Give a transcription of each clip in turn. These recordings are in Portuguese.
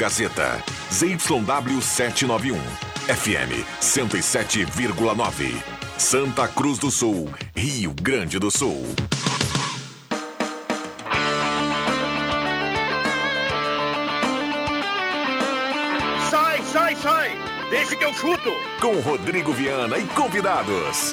Gazeta. ZYW 791. FM 107,9. Santa Cruz do Sul, Rio Grande do Sul. Sai, sai, sai! Deixa que eu chuto! Com Rodrigo Viana e convidados.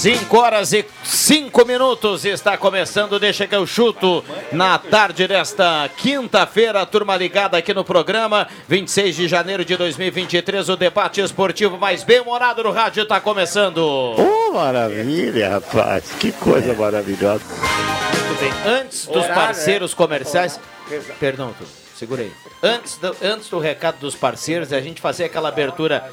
Cinco horas e cinco minutos está começando, deixa que eu chuto na tarde desta quinta-feira, turma ligada aqui no programa, 26 de janeiro de 2023, o debate esportivo mais bem-humorado no rádio está começando. Oh, maravilha, rapaz, que coisa maravilhosa. Muito bem, antes dos Horário, parceiros é? comerciais, perdão, tu, segura aí. Antes do, antes do recado dos parceiros, a gente fazer aquela abertura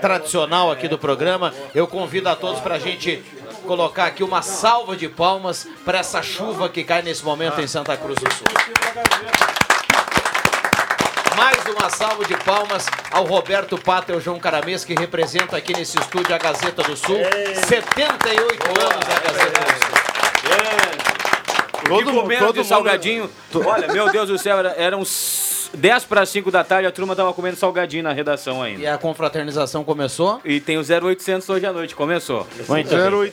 tradicional aqui do programa, eu convido a todos para a gente colocar aqui uma salva de palmas para essa chuva que cai nesse momento em Santa Cruz do Sul. Mais uma salva de palmas ao Roberto Pata e ao João Caramês, que representa aqui nesse estúdio a Gazeta do Sul. 78 anos da Gazeta do Sul. Todo comendo todo de mundo- salgadinho. Olha, meu Deus do céu, era- eram s- 10 para 5 da tarde, a turma tava comendo salgadinho na redação ainda. E a confraternização começou? E tem o 0800 hoje à noite, começou. Muito bem.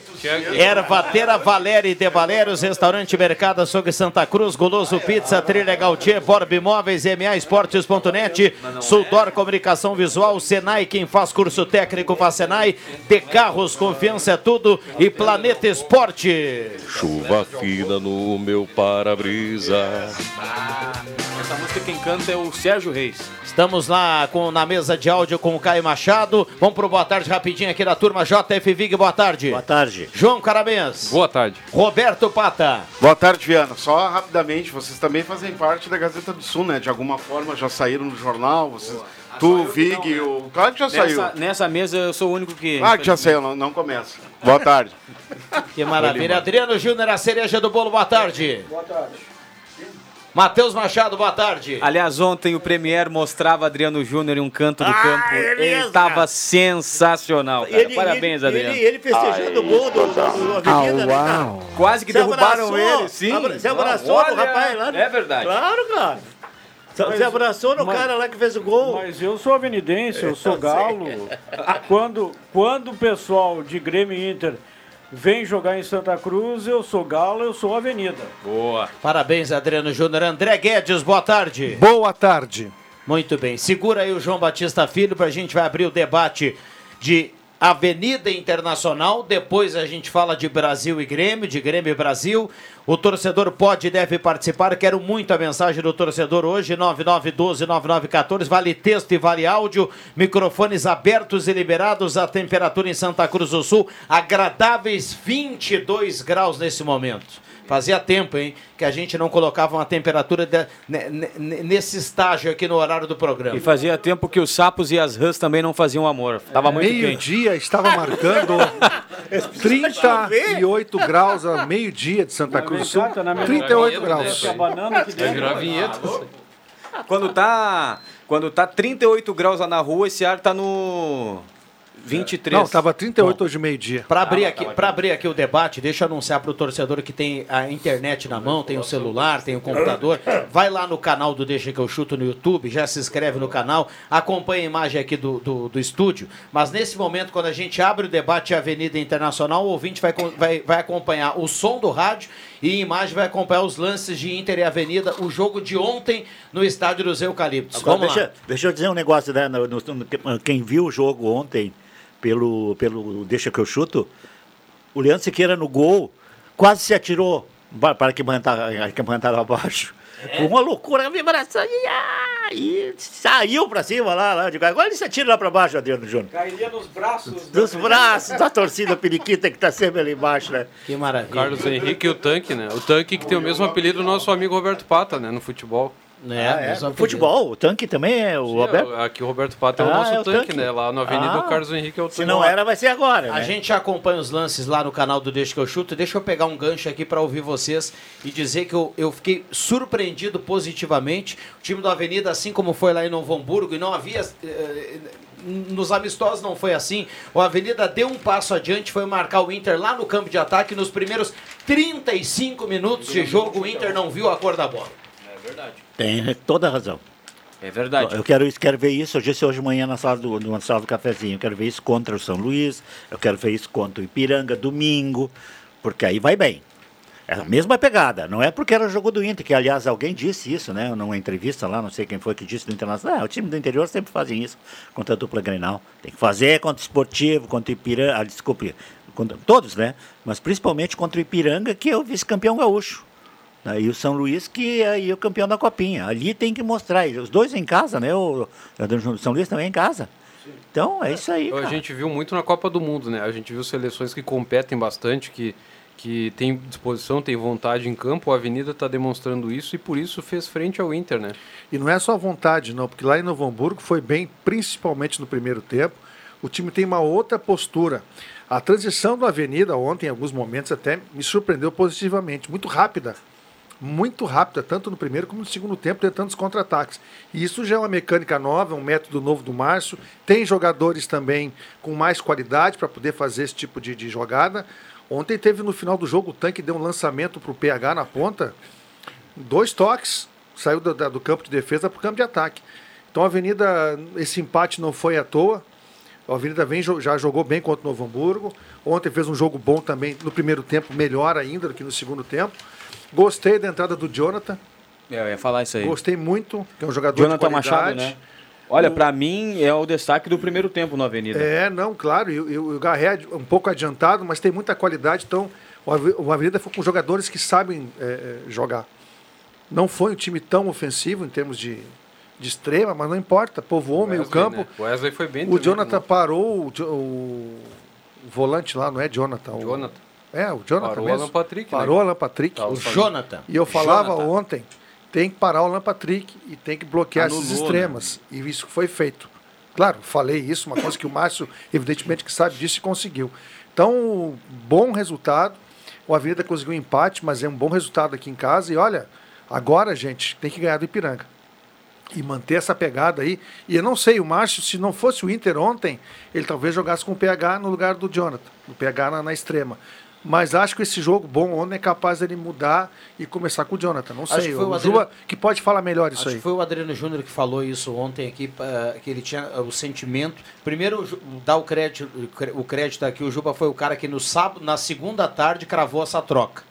Ervatera Valéria e de Valérios, Restaurante Mercado Açougue Santa Cruz, Goloso Pizza, Trilha Gautier, Borb Imóveis, MA Esportes.net, Suldor Comunicação Visual, Senai, quem faz curso técnico faz Senai, De Carros, confiança é tudo e Planeta Esporte. Chuva fina no meu para-brisa. Essa música quem canta é o Sérgio Reis. Estamos lá com, na mesa de áudio com o Caio Machado. Vamos pro boa tarde rapidinho aqui da turma JF Vig, boa tarde. Boa tarde. João Caramês. Boa tarde. Roberto Pata. Boa tarde, Viana. Só rapidamente, vocês também fazem parte da Gazeta do Sul, né? De alguma forma já saíram no jornal, vocês... Tu, Vig, o... Claro que já saiu. Nessa, nessa mesa eu sou o único que. Ah, que já saiu, não, não começa. Boa tarde. Que maravilha. Adriano Júnior, a cereja do bolo, boa tarde. Boa tarde. Matheus Machado, boa tarde. Aliás, ontem o Premier mostrava Adriano Júnior em um canto do campo. é Ele estava sensacional, cara. Ele- Parabéns, ele- Adriano. ele- ele festejando o gol do- do- do Avenida, né, cara? Quase que Se derrubaram abraçou, ele, sim. abra- Se abraçou Olha, do rapaz lá. né? É verdade. Claro, cara. Se abraçou no mas- cara lá que fez o gol. Mas eu sou avenidense, eu sou galo. Quando, quando o pessoal de Grêmio Inter vem jogar em Santa Cruz, eu sou galo, eu sou avenida. Boa. Parabéns, Adriano Júnior. André Guedes, boa tarde. Boa tarde. Muito bem. Segura aí o João Batista Filho para a gente vai abrir o debate de Avenida Internacional. Depois a gente fala de Brasil e Grêmio, de Grêmio e Brasil. O torcedor pode e deve participar. Quero muito a mensagem do torcedor hoje, 9912-9914. Vale texto e vale áudio. Microfones abertos e liberados. A temperatura em Santa Cruz do Sul, agradáveis 22 graus nesse momento. Fazia tempo, hein, que a gente não colocava uma temperatura de- ne- ne- nesse estágio aqui no horário do programa. E fazia tempo que os sapos e as rãs também não faziam amor. Tava muito quente. Meio-dia estava marcando 38 graus a meio-dia de Santa Cruz do Sul. 38 graus. Quando tá, quando tá 38 graus lá na rua, esse ar tá no 23. Não, estava 38 hoje meio-dia. Para abrir, aqui, pra abrir aqui o debate, deixa eu anunciar para o torcedor que tem a internet na mão, tem o celular, tem o computador. Vai lá no canal do Deixa que eu chuto no YouTube, já se inscreve no canal, acompanha a imagem aqui do, do, do estúdio. Mas nesse momento, quando a gente abre o debate Avenida Internacional, o ouvinte vai, vai, vai acompanhar o som do rádio e em imagem vai acompanhar os lances de Inter e Avenida, o jogo de ontem no estádio dos Eucaliptos. Agora, Vamos lá. deixa, deixa eu dizer um negócio, né? no- no- no- quem viu o jogo ontem pelo, pelo Deixa que eu chuto, o Leandro Siqueira no gol quase se atirou para que arquibancada abaixo. Foi uma loucura, a vibração. E, ah, e saiu pra cima lá, lá. Digo, agora ele se atira lá pra baixo, Adriano Júnior. Cairia nos braços. Dos braços da torcida periquita que tá sempre ali embaixo, né? Que maravilha. Carlos Henrique e o Tanque, né? O Tanque que tem o mesmo apelido do nosso amigo Roberto Pata, né? No futebol. É, Ah, é? No futebol, o tanque também é o Roberto? É, aqui o Roberto Pata é o Ah, nosso é o tanque, Tanque. né? Lá na Avenida Ah. o Carlos Henrique é o tanque. Se não era, vai ser agora, A né? gente acompanha os lances lá no canal do Deixa que eu chuto. Deixa eu pegar um gancho aqui para ouvir vocês e dizer que eu, eu fiquei surpreendido positivamente. O time do Avenida, assim como foi lá em Novo Hamburgo, e não havia. eh, nos amistosos não foi assim. O Avenida deu um passo adiante, foi marcar o Inter lá no campo de ataque. Nos primeiros 35 minutos de jogo, o Inter não viu a cor da bola. Tem toda a razão. É verdade. Eu quero, quero ver isso. Eu disse hoje de manhã na sala do, na sala do cafezinho. Eu quero ver isso contra o São Luís. Eu quero ver isso contra o Ipiranga domingo. Porque aí vai bem. É a mesma pegada. Não é porque era jogo do Inter, que aliás alguém disse isso, né? Numa entrevista lá, não sei quem foi que disse do Internacional. Ah, o time do interior sempre fazem isso contra a dupla Grenal. Tem que fazer contra o Esportivo, contra o Ipiranga. Ah, desculpe, contra, todos, né? Mas principalmente contra o Ipiranga, que é o vice-campeão gaúcho. E o São Luís, que é aí o campeão da Copinha. Ali tem que mostrar. Os dois em casa, né? O, o São Luís também em casa. Então, é isso aí. A cara. gente viu muito na Copa do Mundo, né? A gente viu seleções que competem bastante, que, que tem disposição, tem vontade em campo. A Avenida está demonstrando isso e por isso fez frente ao Inter, né? E não é só vontade, não, porque lá em Novo Hamburgo foi bem, principalmente no primeiro tempo. O time tem uma outra postura. A transição do Avenida ontem, em alguns momentos, até me surpreendeu positivamente. Muito rápida. Muito rápida, tanto no primeiro como no segundo tempo, tentando os contra-ataques. E isso já é uma mecânica nova, um método novo do Márcio. Tem jogadores também com mais qualidade para poder fazer esse tipo de, de jogada. Ontem teve no final do jogo o tanque deu um lançamento para o PH na ponta dois toques, saiu do, do campo de defesa para o campo de ataque. Então a Avenida, esse empate não foi à toa. A Avenida vem, já jogou bem contra o Novo Hamburgo. Ontem fez um jogo bom também no primeiro tempo, melhor ainda do que no segundo tempo. Gostei da entrada do Jonathan. É, eu ia falar isso aí. Gostei muito, que é um jogador Jonathan de qualidade. Machado, né? Olha, pra mim é o destaque do primeiro tempo no Avenida. É, não, claro. E, e o Garré é um pouco adiantado, mas tem muita qualidade. Então, o Ave- o Avenida foi com jogadores que sabem é, é, jogar. Não foi um time tão ofensivo em termos de, de extrema, mas não importa. Povoou o meio Wesley, campo. né? O Wesley foi bem O também, Jonathan né? parou o, o volante lá, não é Jonathan? o- Jonathan. É, o Jonathan Parou o mesmo. Alan Patrick, né? Parou o Alan Patrick. Tá, o O Jonathan. E eu falava Jonathan. ontem, tem que parar o Alan Patrick e tem que bloquear Anulou, esses né? extremas. E isso foi feito. Claro, falei isso, uma coisa que o Márcio, evidentemente, que sabe disso e conseguiu. Então, bom resultado. O Avenida conseguiu um empate, mas é um bom resultado aqui em casa. E olha, agora, gente, tem que ganhar do Ipiranga. E manter essa pegada aí. E eu não sei, o Márcio, se não fosse o Inter ontem, ele talvez jogasse com o PH no lugar do Jonathan. O PH na, na extrema. Mas acho que esse jogo bom ontem é capaz dele mudar e começar com o Jonathan. Não Acho sei. o o Adriano- Juba que pode falar melhor isso Acho aí. que foi o Adriano Júnior que falou isso ontem aqui, que ele tinha eh, o sentimento. Primeiro, dar o crédito, o crédito aqui, o Juba foi o cara que no sábado, na segunda tarde, cravou essa troca.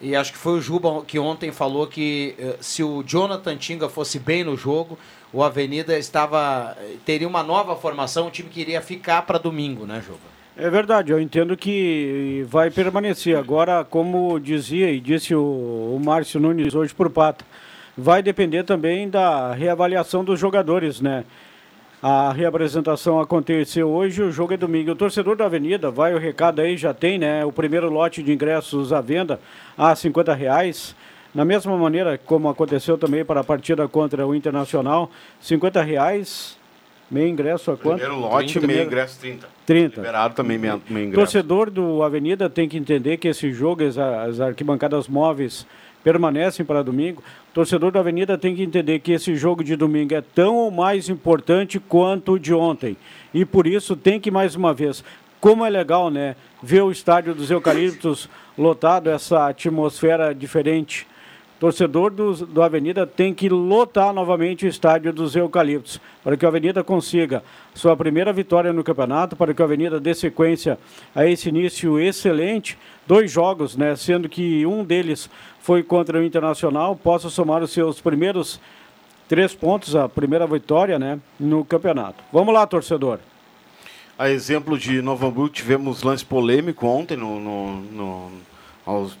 E acho que foi o Juba que ontem falou que eh, se o Jonathan Tinga fosse bem no jogo, o Avenida estava eh, teria uma nova formação, um time que iria ficar para domingo, né, Juba? É verdade, eu entendo que vai permanecer. Agora, como dizia e disse o, o Márcio Nunes hoje por Pata, vai depender também da reavaliação dos jogadores, né? A reapresentação aconteceu hoje, o jogo é domingo. O torcedor da Avenida, vai o recado aí, já tem, né? O primeiro lote de ingressos à venda a 50 reais. Na mesma maneira como aconteceu também para a partida contra o Internacional, 50 reais, meio ingresso a quanto? Primeiro lote, meio Primeiro- ingresso 30. 30. Liberado também meio, meio ingresso. Torcedor do Avenida tem que entender que esse jogo, as, as arquibancadas móveis permanecem para domingo. Torcedor da Avenida tem que entender que esse jogo de domingo é tão ou mais importante quanto o de ontem. E por isso tem que, mais uma vez, como é legal, né? Ver o estádio dos Eucaliptos lotado, essa atmosfera diferente. Torcedor do, do Avenida tem que lotar novamente o estádio dos Eucaliptos, para que o Avenida consiga sua primeira vitória no campeonato, para que o Avenida dê sequência a esse início excelente. Dois jogos, né, sendo que um deles foi contra o Internacional, possa somar os seus primeiros três pontos, a primeira vitória né, no campeonato. Vamos lá, torcedor. A exemplo de Novo Hamburgo, tivemos lance polêmico ontem, no, no- no- aos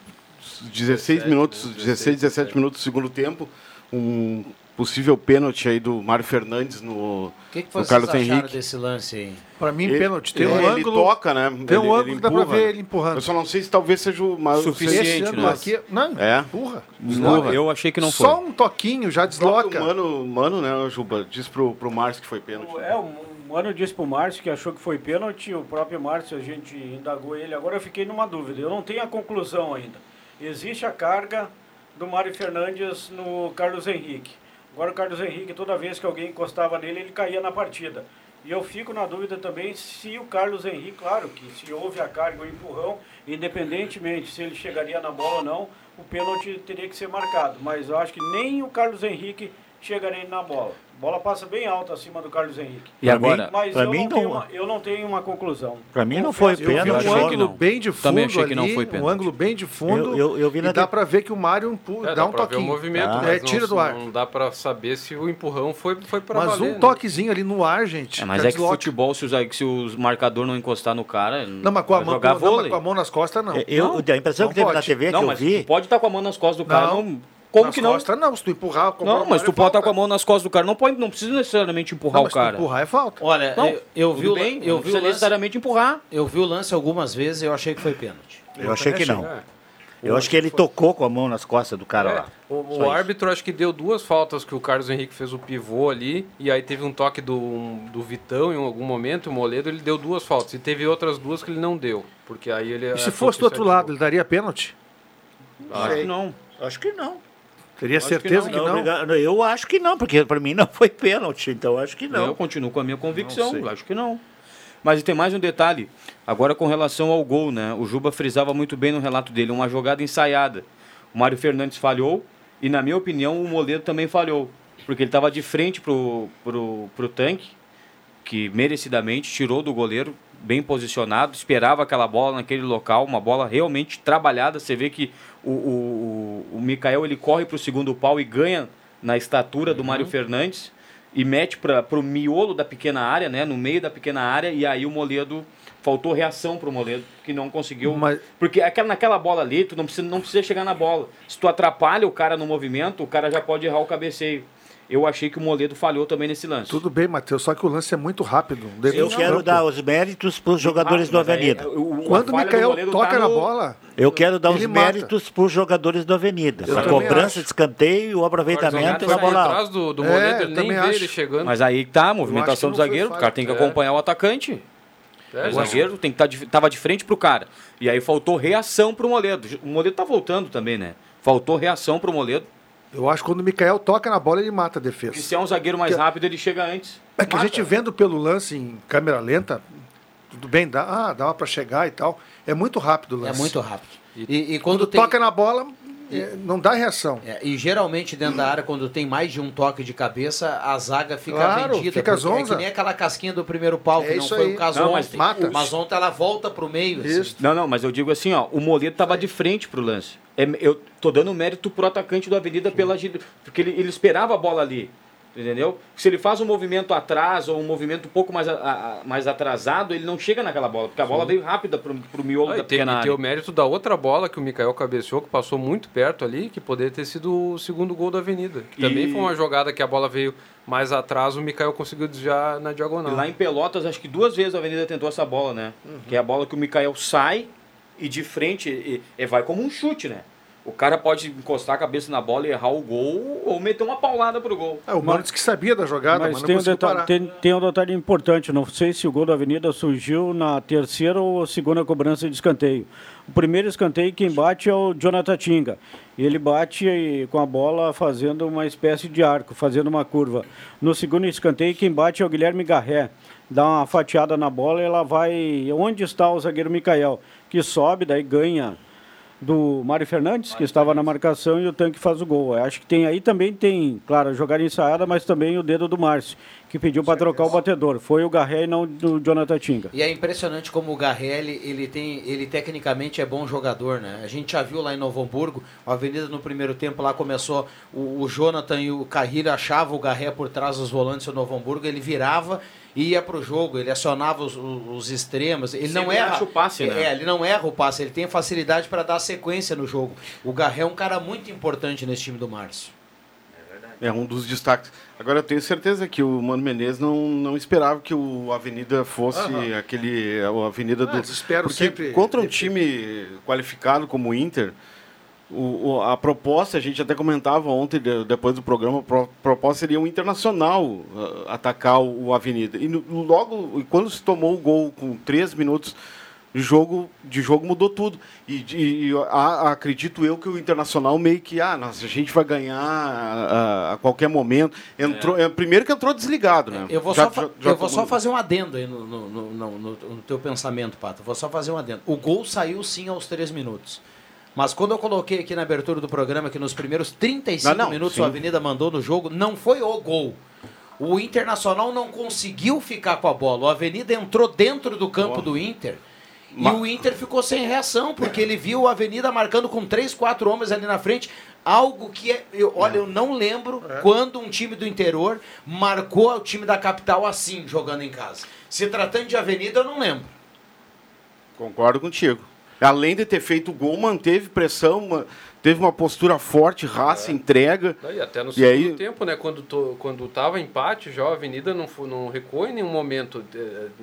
16 minutos, 16, 17 minutos do segundo tempo, um possível pênalti aí do Mário Fernandes no, O que, que no vocês Carlos acharam Henrique. desse lance aí? Para mim, Ele- pênalti. Tem ele, um ele ângulo. toca, né? Tem um Ele- ângulo ele que dá pra empurra. ver ele empurrando. Eu só não sei se talvez seja o mais Suficiente, né? aqui, não, É. empurra. Não, eu achei que não foi. Só um toquinho já O desloca. Mano, mano, né, Juba, diz pro, pro Márcio que foi pênalti. É, o Mano disse pro Márcio que achou que foi pênalti, o próprio Márcio, a gente indagou ele. Agora eu fiquei numa dúvida, eu não tenho a conclusão ainda. Existe a carga do Mário Fernandes no Carlos Henrique. Agora o Carlos Henrique, toda vez que alguém encostava nele, ele caía na partida. E eu fico na dúvida também se o Carlos Henrique, claro que se houve a carga ou empurrão, independentemente se ele chegaria na bola ou não, o pênalti teria que ser marcado. Mas eu acho que nem o Carlos Henrique chegaria na bola. Bola passa bem alta acima do Carlos Henrique. E agora? Mas pra eu, mim não tenho não- uma, eu não tenho uma conclusão. Pra mim não foi Confesso, Eu vi pênalti. um ângulo bem de fundo Também achei que não foi um pênalti. ângulo bem de fundo. Eu- eu- eu vi e na dá te- pra ver que o Mário. É, dá um pra ver o toquinho. movimento, Ah. mas É, tira não, do ar. não dá pra saber se o empurrão foi, foi pra Mas valer, um né? toquezinho ali no ar, gente. É, mas é que desloca. futebol, se os, se os marcador não encostar no cara, Não, mas com a, mão, com a mão nas costas, não. Eu, a impressão que teve na. TV Não, que eu vi. pode estar com a mão nas costas do cara. Não. Como nas que não? costas, não. Se tu empurrar com Não, mas é tu pode estar com a mão nas costas do cara. Não, pode, não precisa necessariamente empurrar Não, o mas se tu cara. empurrar é falta. Olha, Não, eu, eu vi, o, bem, eu, não vi o lance, necessariamente empurrar. eu vi o lance algumas vezes e eu achei que foi pênalti. Eu achei que não. É. Eu acho que ele tocou com a mão nas costas do cara É, lá. o o árbitro acho que deu duas faltas que o Carlos Henrique fez o pivô ali e aí teve um toque do, do Vitão em algum momento, o Moledo, ele deu duas faltas e teve outras duas que ele não deu, porque aí ele E se achou fosse do outro lado, ele daria pênalti? Acho que não. Acho que não. Teria Acho certeza que que Não, não. Eu acho que não, porque pra mim não foi pênalti, então acho que Eu não. continuo com a minha convicção, Não acho que não. Mas tem mais um detalhe. Agora com relação ao gol, né? O Juba frisava muito bem no relato dele, uma jogada ensaiada. O Mário Fernandes falhou e, na minha opinião, o Moledo também falhou. Porque ele estava de frente pro, pro, pro tanque, que merecidamente tirou do goleiro, bem posicionado, esperava aquela bola naquele local, uma bola realmente trabalhada. Você vê que o, o, o, Mikael ele corre para o segundo pau e ganha na estatura do Mário Fernandes e mete para o miolo da pequena área, né, no meio da pequena área, e aí o Moledo faltou reação para o Moledo, que não conseguiu. Mas- Porque aquela, naquela bola ali, tu não precisa, não precisa chegar na bola. Se tu atrapalha o cara no movimento, o cara já pode errar o cabeceio. Eu achei que o Moledo falhou também nesse lance. Tudo bem, Matheus, só que o lance é muito rápido. Eu do quero campo. dar os méritos para os jogadores Ah, do mas aí, Avenida. o- o- a Quando o do Mikael Moledo toca tá na no- bola, Eu quero dar os méritos para os jogadores do Avenida. Eu A cobrança acho. de escanteio, o O aproveitamento foi a por bola alta. trás do, do É, Moledo, eu ele nem também vê acho. ele chegando. Mas aí tá, a movimentação do zagueiro, o cara tem que É. acompanhar o atacante. É, o zagueiro tem que estar tava de frente pro cara. E aí faltou reação pro Moledo. O Moledo tá voltando também, né? Faltou reação pro Moledo. Eu acho que quando o Mikael toca na bola, ele mata a Porque defesa. se é um zagueiro mais Que- rápido, ele chega antes. É que a Mata. gente vendo pelo lance em câmera lenta, tudo bem, dá, ah, dava pra chegar e tal. É muito rápido o É lance. muito rápido. E, e Quando quando tem, toca na bola, é, não dá reação. é, e geralmente dentro da área, quando tem mais de um toque de cabeça, a zaga fica Claro, vendida. fica É que nem aquela casquinha do primeiro pau, É que não isso foi aí. o caso Não, mas ontem. mata. Mas ontem ela volta pro meio. assim. Não, não, mas eu digo assim, ó, o Moledo tava de frente pro lance. É, eu tô dando mérito pro atacante do Avenida pela porque ele, ele esperava a bola ali. Entendeu? Se ele faz um movimento atrás ou um movimento um pouco mais, a- a- mais atrasado, ele não chega naquela bola, porque a bola veio rápida pro, pro miolo Ah, da e tem, pequena e tem o mérito da outra bola que o Mikael cabeceou, que passou muito perto ali, que poderia ter sido o segundo gol da Avenida. Que E- Também foi uma jogada que a bola veio mais atrás, o Mikael conseguiu desviar na E diagonal. lá em Pelotas, acho que duas vezes a Avenida tentou essa bola, né? Que é a bola que o Mikael sai e de frente e, e vai como um chute, né? O cara pode encostar a cabeça na bola e errar o gol ou meter uma paulada pro gol. É, o Mano disse que sabia da jogada, mas, Mas não tem um, detalhe, parar. tem, tem um detalhe importante. Não sei se o gol da Avenida surgiu na terceira ou segunda cobrança de escanteio. O primeiro escanteio, quem bate é o Jonathan Tinga. Ele bate com a bola fazendo uma espécie de arco, fazendo uma curva. No segundo escanteio, quem bate é o Guilherme Garré. Dá uma fatiada na bola e ela vai. Onde está o zagueiro Mikael? Que sobe, daí ganha do Mário Fernandes, que estava na marcação, e o tanque faz o gol. Eu acho que tem aí também tem, claro, a jogada ensaiada, mas também o dedo do Márcio, que pediu para trocar o batedor. Foi o Garré e não o Jonathan Tinga. E é impressionante como o Garrelli, ele tem, ele tecnicamente é bom jogador, né? A gente já viu lá em Novo Hamburgo, a Avenida no primeiro tempo lá começou, o, o Jonathan e o Carrilho achavam o Garré por trás dos volantes do Novo Hamburgo, ele virava e ia pro jogo, ele acionava os, os- os extremos, ele não Sempre erra acha o passe, né? É, ele não erra o passe, ele tem facilidade para dar sequência no jogo. O Garré é um cara muito importante nesse time do Márcio. É um dos destaques. Agora eu tenho certeza que o Mano Menezes não, não esperava que o Avenida fosse Aham. aquele. A Avenida do. Ah, eles esperam Porque sempre- contra um time qualificado como o Inter, o, o- a proposta, a gente até comentava ontem, de- depois do programa, a pro- proposta seria um internacional ah, atacar o, o Avenida. E no- logo, e quando se tomou o gol com três minutos de jogo, de jogo mudou tudo. E, de- e a- acredito eu que o Internacional meio que, ah, nossa, a gente vai ganhar a, a qualquer momento. Entrou, é. primeiro que entrou desligado, né? Eu vou, Já- só, já- já eu vou só fazer um adendo aí no, no, no, no- no- no teu pensamento, Pato. Vou só fazer um adendo. O gol saiu sim aos três minutos. Mas quando eu coloquei aqui na abertura do programa que nos primeiros 35 Não, não, minutos sim. o Avenida mandou no jogo, não foi o gol. O Internacional não conseguiu ficar com a bola. O Avenida entrou dentro do campo do Inter. Ma- E o Inter ficou sem reação, porque ele viu o Avenida marcando com três, quatro homens ali na frente. Algo que, é, eu, olha, eu não lembro quando um time do interior marcou o time da capital assim, jogando em casa. Se tratando de Avenida, eu não lembro. Concordo contigo. Além de ter feito o gol, manteve pressão, teve uma postura forte, raça, entrega. E até no E segundo aí- tempo, né? Quando, to, quando tava empate, já a Avenida não, não recuou em nenhum momento.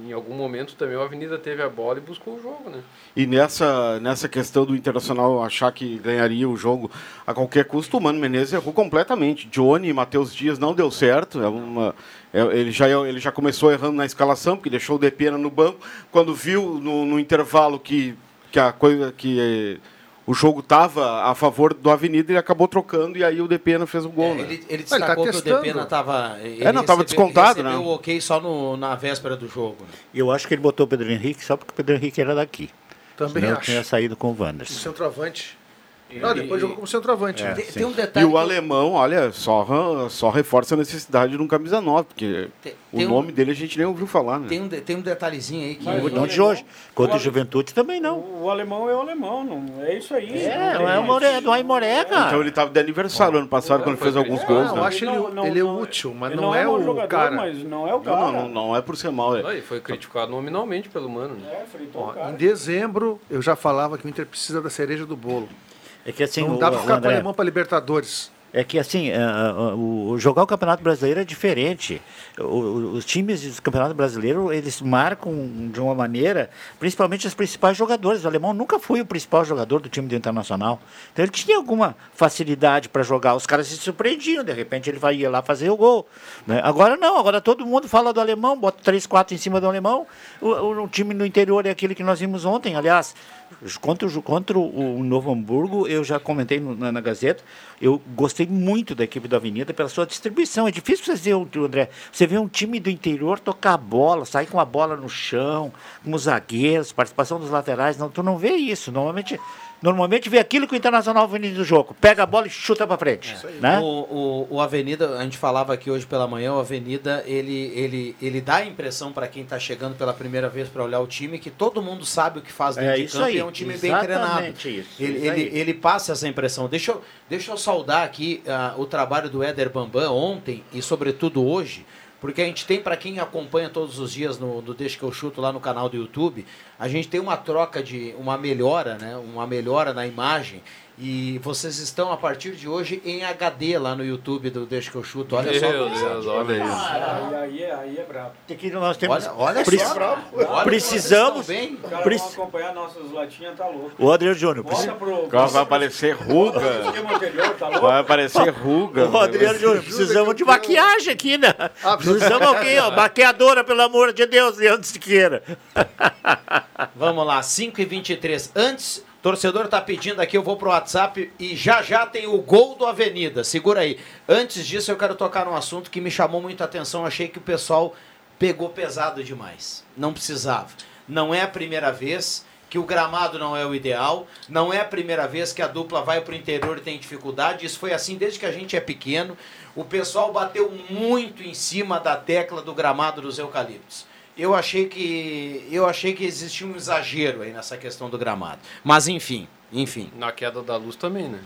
Em algum momento também a Avenida teve a bola e buscou o jogo, né? E nessa, nessa questão do Internacional achar que ganharia o jogo a qualquer custo, o Mano Menezes errou completamente. Johnny e Matheus Dias não deu certo. É uma, é- ele, já, ele já começou errando na escalação, porque deixou o Depena no banco. Quando viu no, no intervalo que, que a coisa que eh, o jogo estava a favor do Avenida, ele acabou trocando e aí o Depena fez o gol. né? Ele, ele tá destacou que o. Depena estava. É, não, tava descontado, né? o ok só no, na véspera do jogo. né? Eu acho que ele botou o Pedro Henrique só porque o Pedro Henrique era daqui. Também Senão acho. tinha saído com o O Wanderson. centroavante. Não, depois jogou como centroavante. É, né? Tem, tem um E detalhe. o que alemão, olha, só, só reforça a necessidade de um camisa 9, porque Tem- o tem um- nome dele a gente nem ouviu falar, né? Tem um, de- tem um detalhezinho aí que. Mas Não o de hoje. Contra o Juventude também não. O, o alemão é o alemão, não é isso aí. É, não é o Moré, do Aimoré, Então ele estava de aniversário ano passado, quando fez alguns criticado. gols, Não, né? eu acho ele- ele é útil, mas ele não é mau o jogador, cara. Mas não é o Não, cara. não, não, não é por ser mal. É. Aí foi criticado nominalmente pelo Mano, né? É, em dezembro, eu já falava que o Inter precisa da cereja do bolo. É que assim, não dá pra o ficar com o André, alemão para Libertadores. É que assim, ah, ah, o, jogar o Campeonato Brasileiro é diferente. O- os times do Campeonato Brasileiro, eles marcam de uma maneira, principalmente os principais jogadores. O alemão nunca foi o principal jogador do time do Internacional. Então ele tinha alguma facilidade para jogar. Os caras se surpreendiam, de repente ele vai ia lá fazer o gol. né? Agora não, agora todo mundo fala do alemão, bota três, quatro em cima do alemão. O, o- o time no interior é aquele que nós vimos ontem, aliás. Contra, contra o Novo Hamburgo, eu já comentei na, na Gazeta, eu gostei muito da equipe da Avenida pela sua distribuição. É difícil você ver, André, você vê um time do interior tocar a bola, sair com a bola no chão, com os zagueiros, participação dos laterais. Não, tu não vê isso. Normalmente, normalmente vê aquilo que o Internacional vem do jogo. Pega a bola e chuta para frente. Né? O, o, o Avenida, a gente falava aqui hoje pela manhã, o Avenida, ele, ele, ele dá a impressão para quem está chegando pela primeira vez para olhar o time que todo mundo sabe o que faz dentro É de isso campo aí, e é um time bem treinado. exatamente isso, ele, isso ele, aí. ele passa essa impressão. Deixa eu, deixa eu saudar aqui ah, o trabalho do Éder Bambam ontem e sobretudo hoje, porque a gente tem, para quem acompanha todos os dias no, no Deixa que eu chuto lá no canal do YouTube, a gente tem uma troca de uma melhora, né? Uma melhora na imagem. E vocês estão a partir de hoje em HD lá no YouTube do Deixa que eu chuto. Olha só. Meu gurizada. Deus, olha isso. Aí, aí, é- aí é brabo. Tem que nós temos, Olha, olha Prec- só. Olha como precisamos. bem. Os caras Prec- vão acompanhar nossas latinhas, tá louco. O Adriano Júnior, Volta pro... Vai aparecer ruga. tá? Vai aparecer ruga. Ô, Adriano Júnior, precisamos de maquiagem aqui, né? Ah, Precisamos alguém, ó. Maquiadora, pelo amor de Deus, Leandro Siqueira. Vamos lá, 5 e 23 Antes, torcedor tá pedindo aqui, eu vou pro WhatsApp e já já tem o gol do Avenida. Segura aí. Antes disso, eu quero tocar num assunto que me chamou muito a atenção. Achei que o pessoal pegou pesado demais. Não precisava. Não é a primeira vez que o gramado não é o ideal. Não é a primeira vez que a dupla vai pro interior e tem dificuldade. Isso foi assim desde que a gente é pequeno. O pessoal bateu muito em cima da tecla do gramado dos eucaliptos. Eu achei que eu achei que existia um exagero aí nessa questão do gramado. Mas enfim, enfim. Na queda da luz também, né?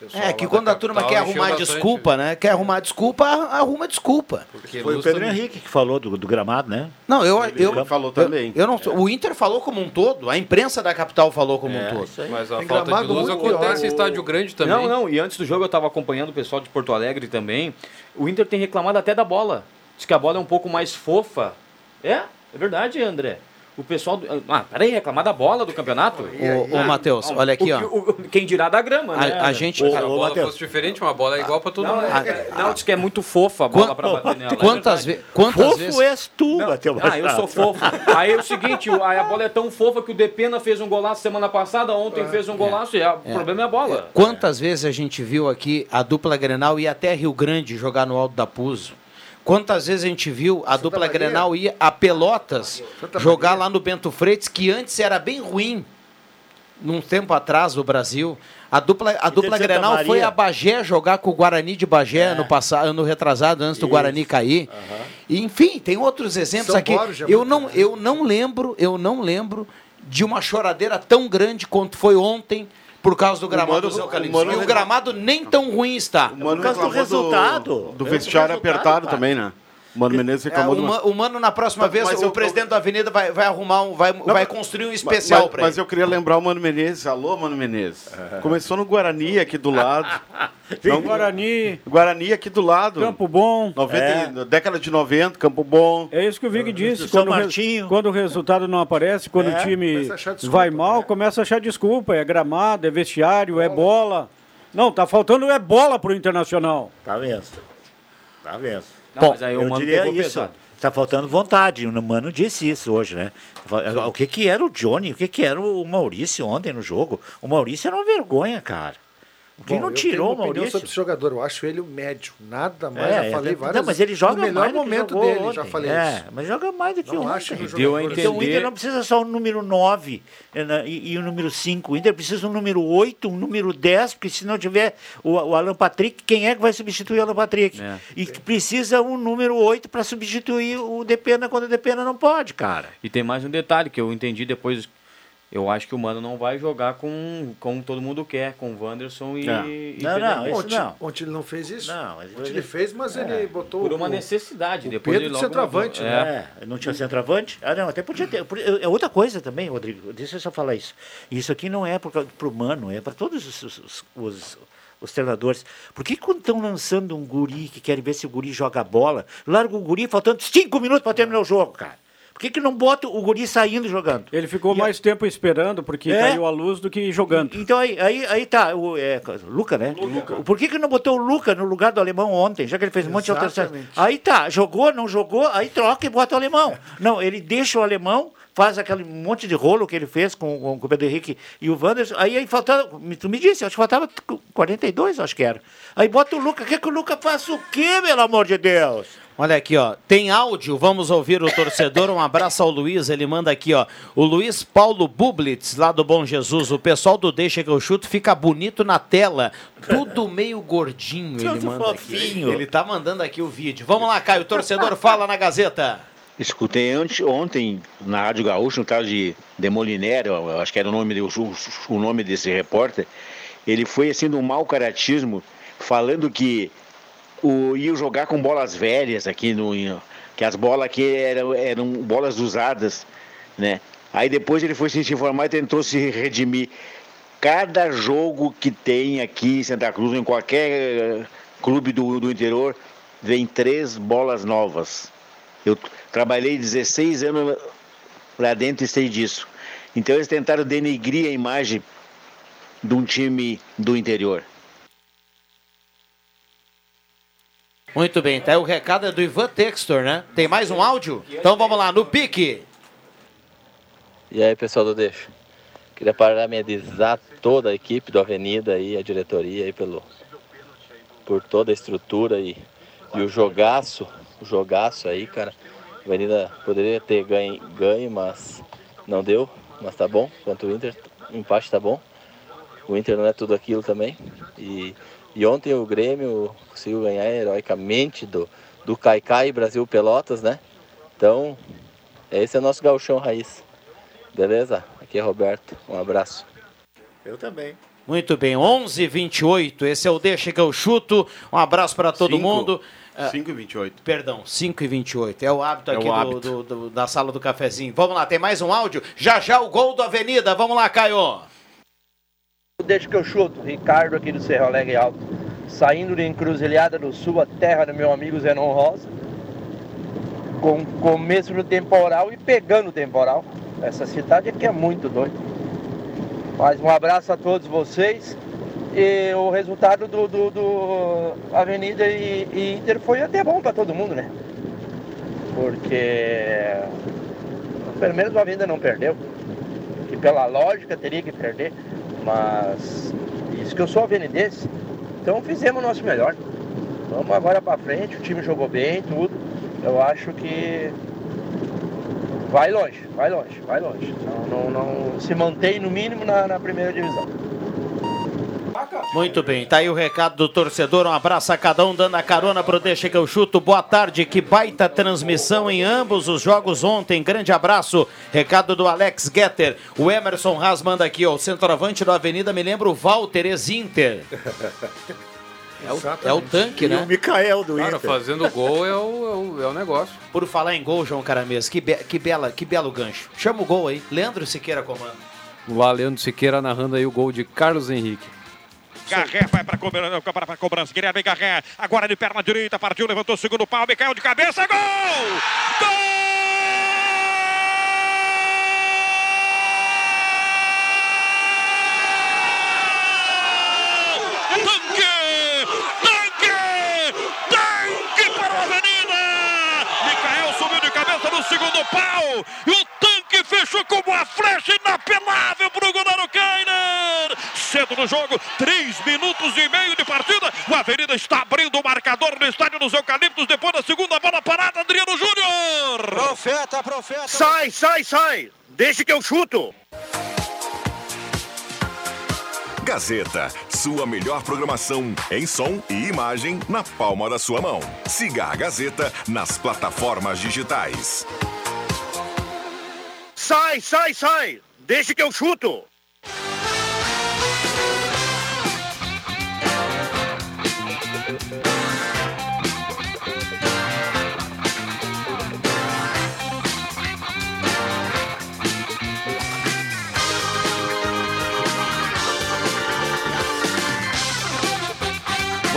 Pessoal É que quando a turma quer arrumar desculpa, né? Quer arrumar desculpa, arruma desculpa. Porque Foi o Pedro também- Henrique que falou do, do gramado, né? Não, eu. Ele eu falou eu- também. Eu, não, O Inter falou como um todo, a imprensa da capital falou como um todo. Mas a Tem falta de luz acontece em estádio grande também. Não, não, e antes do jogo eu estava acompanhando o pessoal de Porto Alegre também. O Inter tem reclamado até da bola. Diz que a bola é um pouco mais fofa. É, é verdade, André. O pessoal. Do... Ah, peraí, reclamar da bola do campeonato? Ô, ô Matheus, olha aqui, O ó. que- o- quem dirá da grama, né? A, a gente. Ô, Se a bola Matheus. fosse diferente, uma bola é igual pra todo Não, mundo. é- não, diz que é muito fofa a bola Quan- pra bater nela. é Quantas, ve quantas Fofo vezes. és tu, Matheus Ah, eu sou fofo. Aí é o seguinte, o- aí a bola é tão fofa que o Depena fez um golaço semana passada, ontem fez um golaço, e a- o problema é a bola. Quantas vezes a gente viu aqui a dupla Grenal ir até Rio Grande jogar no Alto da Puso? Quantas vezes a gente viu a dupla Maria. Grenal ir a Pelotas Santa jogar Maria. lá no Bento Freitas, que antes era bem ruim, num tempo atrás no Brasil. A dupla, a dupla Santa Grenal Maria. foi a Bagé jogar com o Guarani de Bagé no passado, ano retrasado, antes do Guarani cair. E, enfim, tem outros exemplos São aqui. Borja, eu não, eu não lembro, eu não lembro de uma choradeira tão grande quanto foi ontem por causa do gramado Mano- dos eucaliptos. E o gramado nem tão ruim está. O Mano Por causa do reclamou resultado. Do, do do vestiário resultado, apertado cara. também, né? O Mano Menezes É, reclamou uma- Ma- o Mano, na próxima Mas- vez, mas o eu- presidente da Avenida vai, vai arrumar um. Vai, vai construir um especial mas, para mas ele. eu queria lembrar o Mano Menezes. Alô, Mano Menezes. Começou no Guarani aqui do lado. Não, Guarani, Guarani aqui do lado. Campo Bom. 90, Década de 90, Campo Bom. É isso que o Vig disse. São Quando, o re- Martinho. quando o resultado não aparece, quando É, o time desculpa, vai mal, né? começa a achar desculpa. É gramado, é vestiário, é bola. Não, tá faltando é bola pro Internacional. Tá vendo? Tá vendo? Não, mas aí o eu diria isso. pesado. Tá faltando vontade. O Mano disse isso hoje, né? O que que era o Johnny? O que que era o Maurício ontem no jogo? O Maurício era uma vergonha, cara. Quem Bom, não tirou o Maurício? sobre esse jogador. Eu acho ele o médio. Nada mais. É, já falei não, várias mas ele joga No melhor mais do que momento jogou dele, ontem. já falei é, isso. mas joga mais do que Não ontem. acho que o Deu a jogador- Então o entender- Inter não precisa só o número 9 e, e o número 5. O Inter precisa um número 8, um número 10, porque se não tiver o, o Alan Patrick, quem é que vai substituir o Alan Patrick? É. E que precisa um número 8 para substituir o Depena quando o Depena não pode, cara. E tem mais um detalhe que eu entendi depois. Eu acho que o Mano não vai jogar com como todo mundo quer, com o Wanderson e, É. e Não, não, Henrique. isso Ontem, não. ontem ele não fez isso? Não, mas ontem ele- ele fez, mas ele botou Por uma o- necessidade. o Depois Pedro ele logo centroavante, mudou. né? É. É, não tinha centroavante? Ah, não, até podia ter. É outra coisa também, Rodrigo. Deixa eu só falar isso. Isso aqui não é para o Mano, é para todos os, os, os, os treinadores. Por que quando estão lançando um guri que querem ver se o guri joga bola, larga o guri faltando cinco minutos para terminar o jogo, cara? Por que, que não bota o guri saindo jogando? Ele ficou E- mais tempo esperando porque É? caiu a luz do que jogando. Então aí, aí, aí tá, o é, Luca, né? Por que, que não botou o Luca no lugar do alemão ontem, já que ele fez um monte de alterações? Exatamente. Aí tá, jogou, não jogou, aí troca e bota o alemão. Não, ele deixa o alemão, faz aquele monte de rolo que ele fez com, com, com o Pedro Henrique e o Wanderson. Aí, aí faltava, me- tu me disse, acho que faltava 42, acho que era. Aí bota o Luca, quer que o Luca faça o quê, pelo amor de Deus? Olha aqui, ó. Tem áudio, vamos ouvir o torcedor. Um abraço ao Luiz, ele manda aqui, ó. O Luiz Paulo Bublitz, lá do Bom Jesus. O pessoal do Deixa que eu chuto fica bonito na tela. Tudo meio gordinho, ele manda aqui. Ele tá mandando aqui o vídeo. Vamos lá, Caio. O torcedor fala na Gazeta. Escutei ante- ontem na Rádio Gaúcho um tal de Demoliner, eu acho que era o nome, de- o, nome desse repórter. Ele foi assim de um mau caratismo, falando que o, ia jogar com bolas velhas aqui no. Que as bolas aqui eram, eram bolas usadas, né? Aí depois ele foi se informar e tentou se redimir. Cada jogo que tem aqui em Santa Cruz, em qualquer eh, clube do, do interior, vem três bolas novas. Eu trabalhei 16 anos lá dentro e sei disso. Então eles tentaram denegrir a imagem de um time do interior. Muito bem, tá aí o recado é do Ivan Textor, né? Tem mais um áudio? Então vamos lá, no pique. E aí, pessoal do Deixa? Queria parabenizar toda a equipe do Avenida e a diretoria aí pelo por toda a estrutura e, e o jogaço, jogaço aí, cara. A Avenida poderia ter ganho, ganho, mas não deu, mas tá bom. Quanto o Inter, o empate tá bom. O Inter não é tudo aquilo também. E, e ontem o Grêmio conseguiu ganhar heroicamente do, do Caicai Brasil Pelotas, né? Então, esse é o nosso gauchão raiz. Beleza? Aqui é Roberto. Um abraço. Eu também. Muito bem, 11 28 esse é o Deixa que eu chuto. Um abraço para todo Cinco. mundo. Ah, 5 e 28. Perdão, 5 e 28 É o hábito É aqui o do- hábito. do- do- da sala do cafezinho. Vamos lá, tem mais um áudio? Já já o gol do Avenida. Vamos lá, Caio. Deixa que eu chuto, Ricardo aqui do Cerro Alegre Alto. Saindo de Encruzilhada do Sul, a terra do meu amigo Zenon Rosa. Com começo do temporal e pegando o temporal. Essa cidade aqui é muito doida. Mais um abraço a todos vocês. O resultado do, do- do Avenida e, e Inter foi até bom para todo mundo, né? Porque pelo menos o Avenida não perdeu. Que pela lógica teria que perder. Mas isso que eu sou avenidense. Então fizemos o nosso melhor. Vamos agora para frente, o time jogou bem, tudo. Eu acho que vai longe, vai longe, vai longe. Não, não, não- se mantém no mínimo na, na primeira divisão. Muito bem, tá aí o recado do torcedor. Um abraço a cada um, dando a carona pro Deixa que eu chuto. Boa tarde, que baita transmissão em ambos os jogos ontem. Grande abraço. Recado do Alex Getter. O Emerson Haas manda aqui, ó. O centroavante da Avenida me lembra o Walter Ex-Inter. É o, é o tanque, E né? o Mikael do Cara, Inter. fazendo gol é o, é o, é o negócio. Por falar em gol, João Caramês, que, be- que, bela, que belo gancho. Chama o gol aí. Leandro Siqueira comanda. Vamos lá, Leandro Siqueira narrando aí o gol de Carlos Henrique. Garré vai para cobrança, para cobrança. Bem Garré. Agora de perna direita, partiu, levantou o segundo pau, caiu de cabeça, gol! Gol! Segundo pau e o tanque fechou como a flecha inapelável para o goleiro Kainer. Cedo no jogo, três minutos e meio de partida. O Avenida está abrindo o marcador no estádio dos Eucaliptos depois da segunda bola parada. Adriano Júnior. Profeta, profeta. Sai, sai, sai. Deixa que eu chuto. Gazeta, sua melhor programação em som e imagem na palma da sua mão. Siga a Gazeta nas plataformas digitais. Sai, sai, sai. Deixa que eu chuto.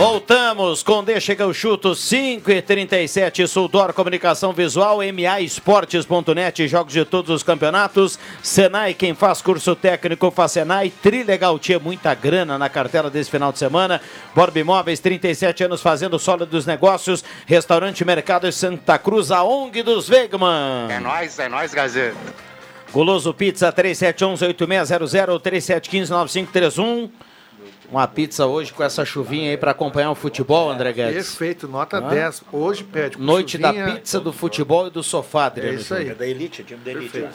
Voltamos com Deixa que eu chuto 5 e 37 Suldor Comunicação Visual, MA Esportes.net, jogos de todos os campeonatos. Senai, quem faz curso técnico faz Senai. Trilegal tinha muita grana na cartela desse final de semana. Borb Imóveis, 37 anos fazendo sólidos negócios. Restaurante Mercado de Santa Cruz, a ONG dos Wegman. É nóis, é nóis, Gazeta. Goloso Pizza 3711-8600 3715-9531. Uma pizza hoje com essa chuvinha aí para acompanhar o futebol, André Guedes. Perfeito, nota Hã? 10. Hoje pede com Noite da chuvinha. pizza, do futebol e do sofá, Adriano. É isso aí. Júnior. da Elite, time da Elite. lá.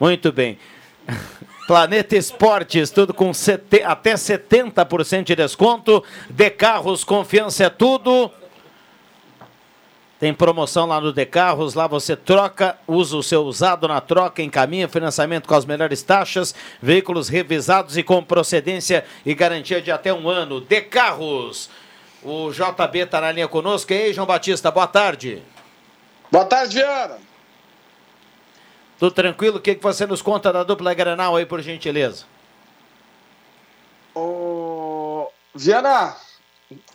Muito bem. Planeta Esportes, tudo com sete- até 70% de desconto. De Carros, confiança é tudo. Tem promoção lá no De Carros, lá você troca, usa o seu usado na troca, encaminha financiamento com as melhores taxas, veículos revisados e com procedência e garantia de até um ano. De Carros. O JB está na linha conosco. E aí, João Batista, boa tarde. Boa tarde, Viana. Tudo tranquilo? O que, que você nos conta da dupla Granal aí, por gentileza? Ô, Viana,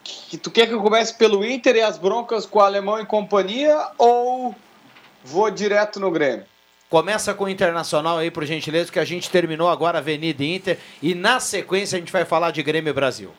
que tu quer que eu comece pelo Inter e as broncas com o Alemão e companhia ou vou direto no Grêmio? Começa com o Internacional aí, por gentileza, que a gente terminou agora a Avenida e Inter e na sequência a gente vai falar de Grêmio Brasil.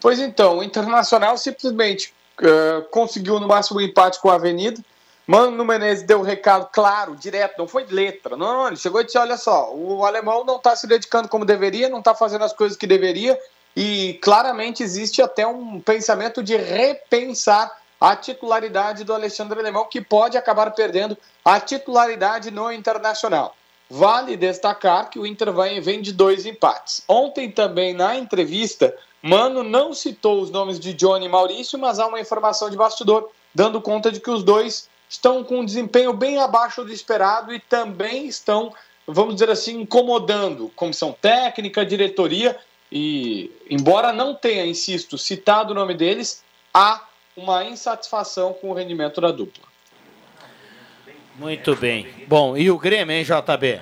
Pois então, o Internacional simplesmente eh, conseguiu no máximo um empate com a Avenida. Mano Menezes deu um recado claro, direto, não foi de letra. Não, não, ele chegou e disse: olha só, o alemão não está se dedicando como deveria, não está fazendo as coisas que deveria, e claramente existe até um pensamento de repensar a titularidade do Alexandre Alemão, que pode acabar perdendo a titularidade no Internacional. Vale destacar que o Inter vai, vem de dois empates. Ontem também, na entrevista, Mano não citou os nomes de Johnny e Maurício, mas há uma informação de bastidor dando conta de que os dois estão com um desempenho bem abaixo do esperado e também estão, vamos dizer assim, incomodando comissão técnica, diretoria E, embora não tenha, insisto, citado o nome deles, há uma insatisfação com o rendimento da dupla. Muito bem. Bom, e o Grêmio, hein, JB?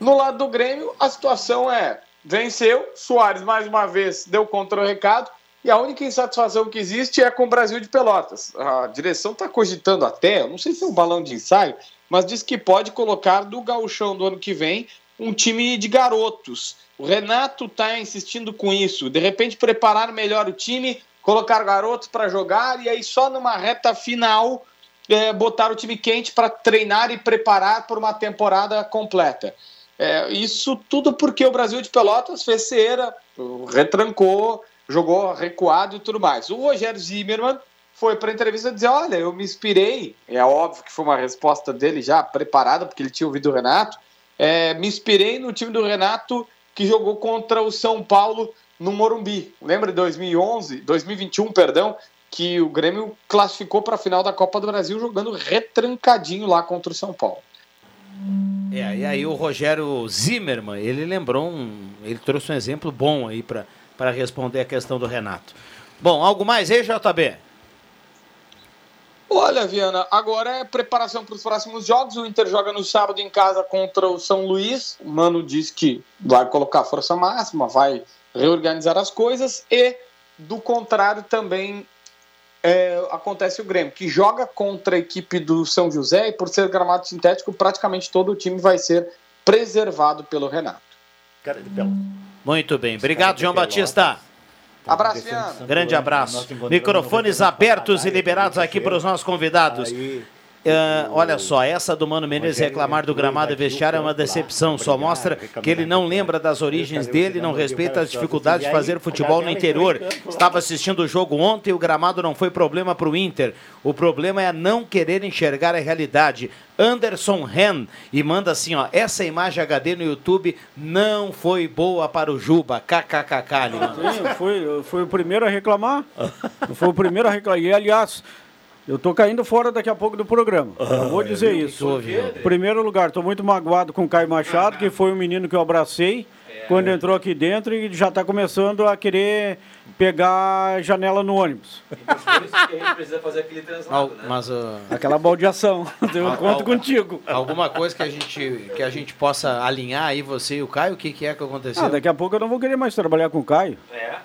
No lado do Grêmio, a situação é: venceu, Soares mais uma vez deu contra o recado, e a única insatisfação que existe é com o Brasil de Pelotas. A direção está cogitando até, eu não sei se é um balão de ensaio, mas diz que pode colocar do gauchão do ano que vem um time de garotos. O Renato está insistindo com isso. De repente, preparar melhor o time, colocar garotos para jogar e aí só numa reta final é, botar o time quente para treinar e preparar por uma temporada completa. É, isso tudo porque o Brasil de Pelotas fez cera, retrancou, jogou recuado e tudo mais. O Rogério Zimmermann foi para a entrevista dizer: Olha, eu me inspirei. É óbvio que foi uma resposta dele já preparada, porque ele tinha ouvido o Renato. É, me inspirei no time do Renato que jogou contra o São Paulo no Morumbi. Lembra de 2011, 2021, perdão, que o Grêmio classificou para a final da Copa do Brasil jogando retrancadinho lá contra o São Paulo. É, e aí o Rogério Zimmermann, ele lembrou um. Ele trouxe um exemplo bom aí para responder a questão do Renato. Bom, algo mais aí, JB? Olha, Viana, agora é preparação para os próximos jogos. O Inter joga no sábado em casa contra o São Luís. O Mano diz que vai colocar força máxima, vai reorganizar as coisas. E, do contrário, também é, acontece o Grêmio, que joga contra a equipe do São José e, por ser gramado sintético, praticamente todo o time vai ser preservado pelo Renato. Muito bem. Obrigado, João Batista. Abraço, Viana. Grande abraço. Microfones abertos e liberados aqui para os nossos convidados. Uh, olha só, essa do Mano Menezes reclamar do gramado e vestiário é uma decepção. Só mostra que ele não lembra das origens dele, não respeita as dificuldades de fazer futebol no interior. Estava assistindo o jogo ontem e o gramado não foi problema para o Inter. O problema é não querer enxergar a realidade. Anderson Ren e manda assim, ó, essa imagem HD no YouTube não foi boa para o Juba, kkkk. Sim, eu fui o primeiro a reclamar. Eu fui o primeiro a reclamar. E, aliás, eu tô caindo fora daqui a pouco do programa. Eu vou dizer isso. Em primeiro lugar, estou muito magoado com o Caio Machado, que foi um menino que eu abracei quando entrou aqui dentro e já está começando a querer pegar janela no ônibus. a gente precisa fazer aquele translado, né? Mas, uh, Aquela baldeação. Eu Al- conto al- contigo. Alguma coisa que a gente que a gente possa alinhar aí você e o Caio, o que, que é que aconteceu? Ah, daqui a pouco eu não vou querer mais trabalhar com o Caio.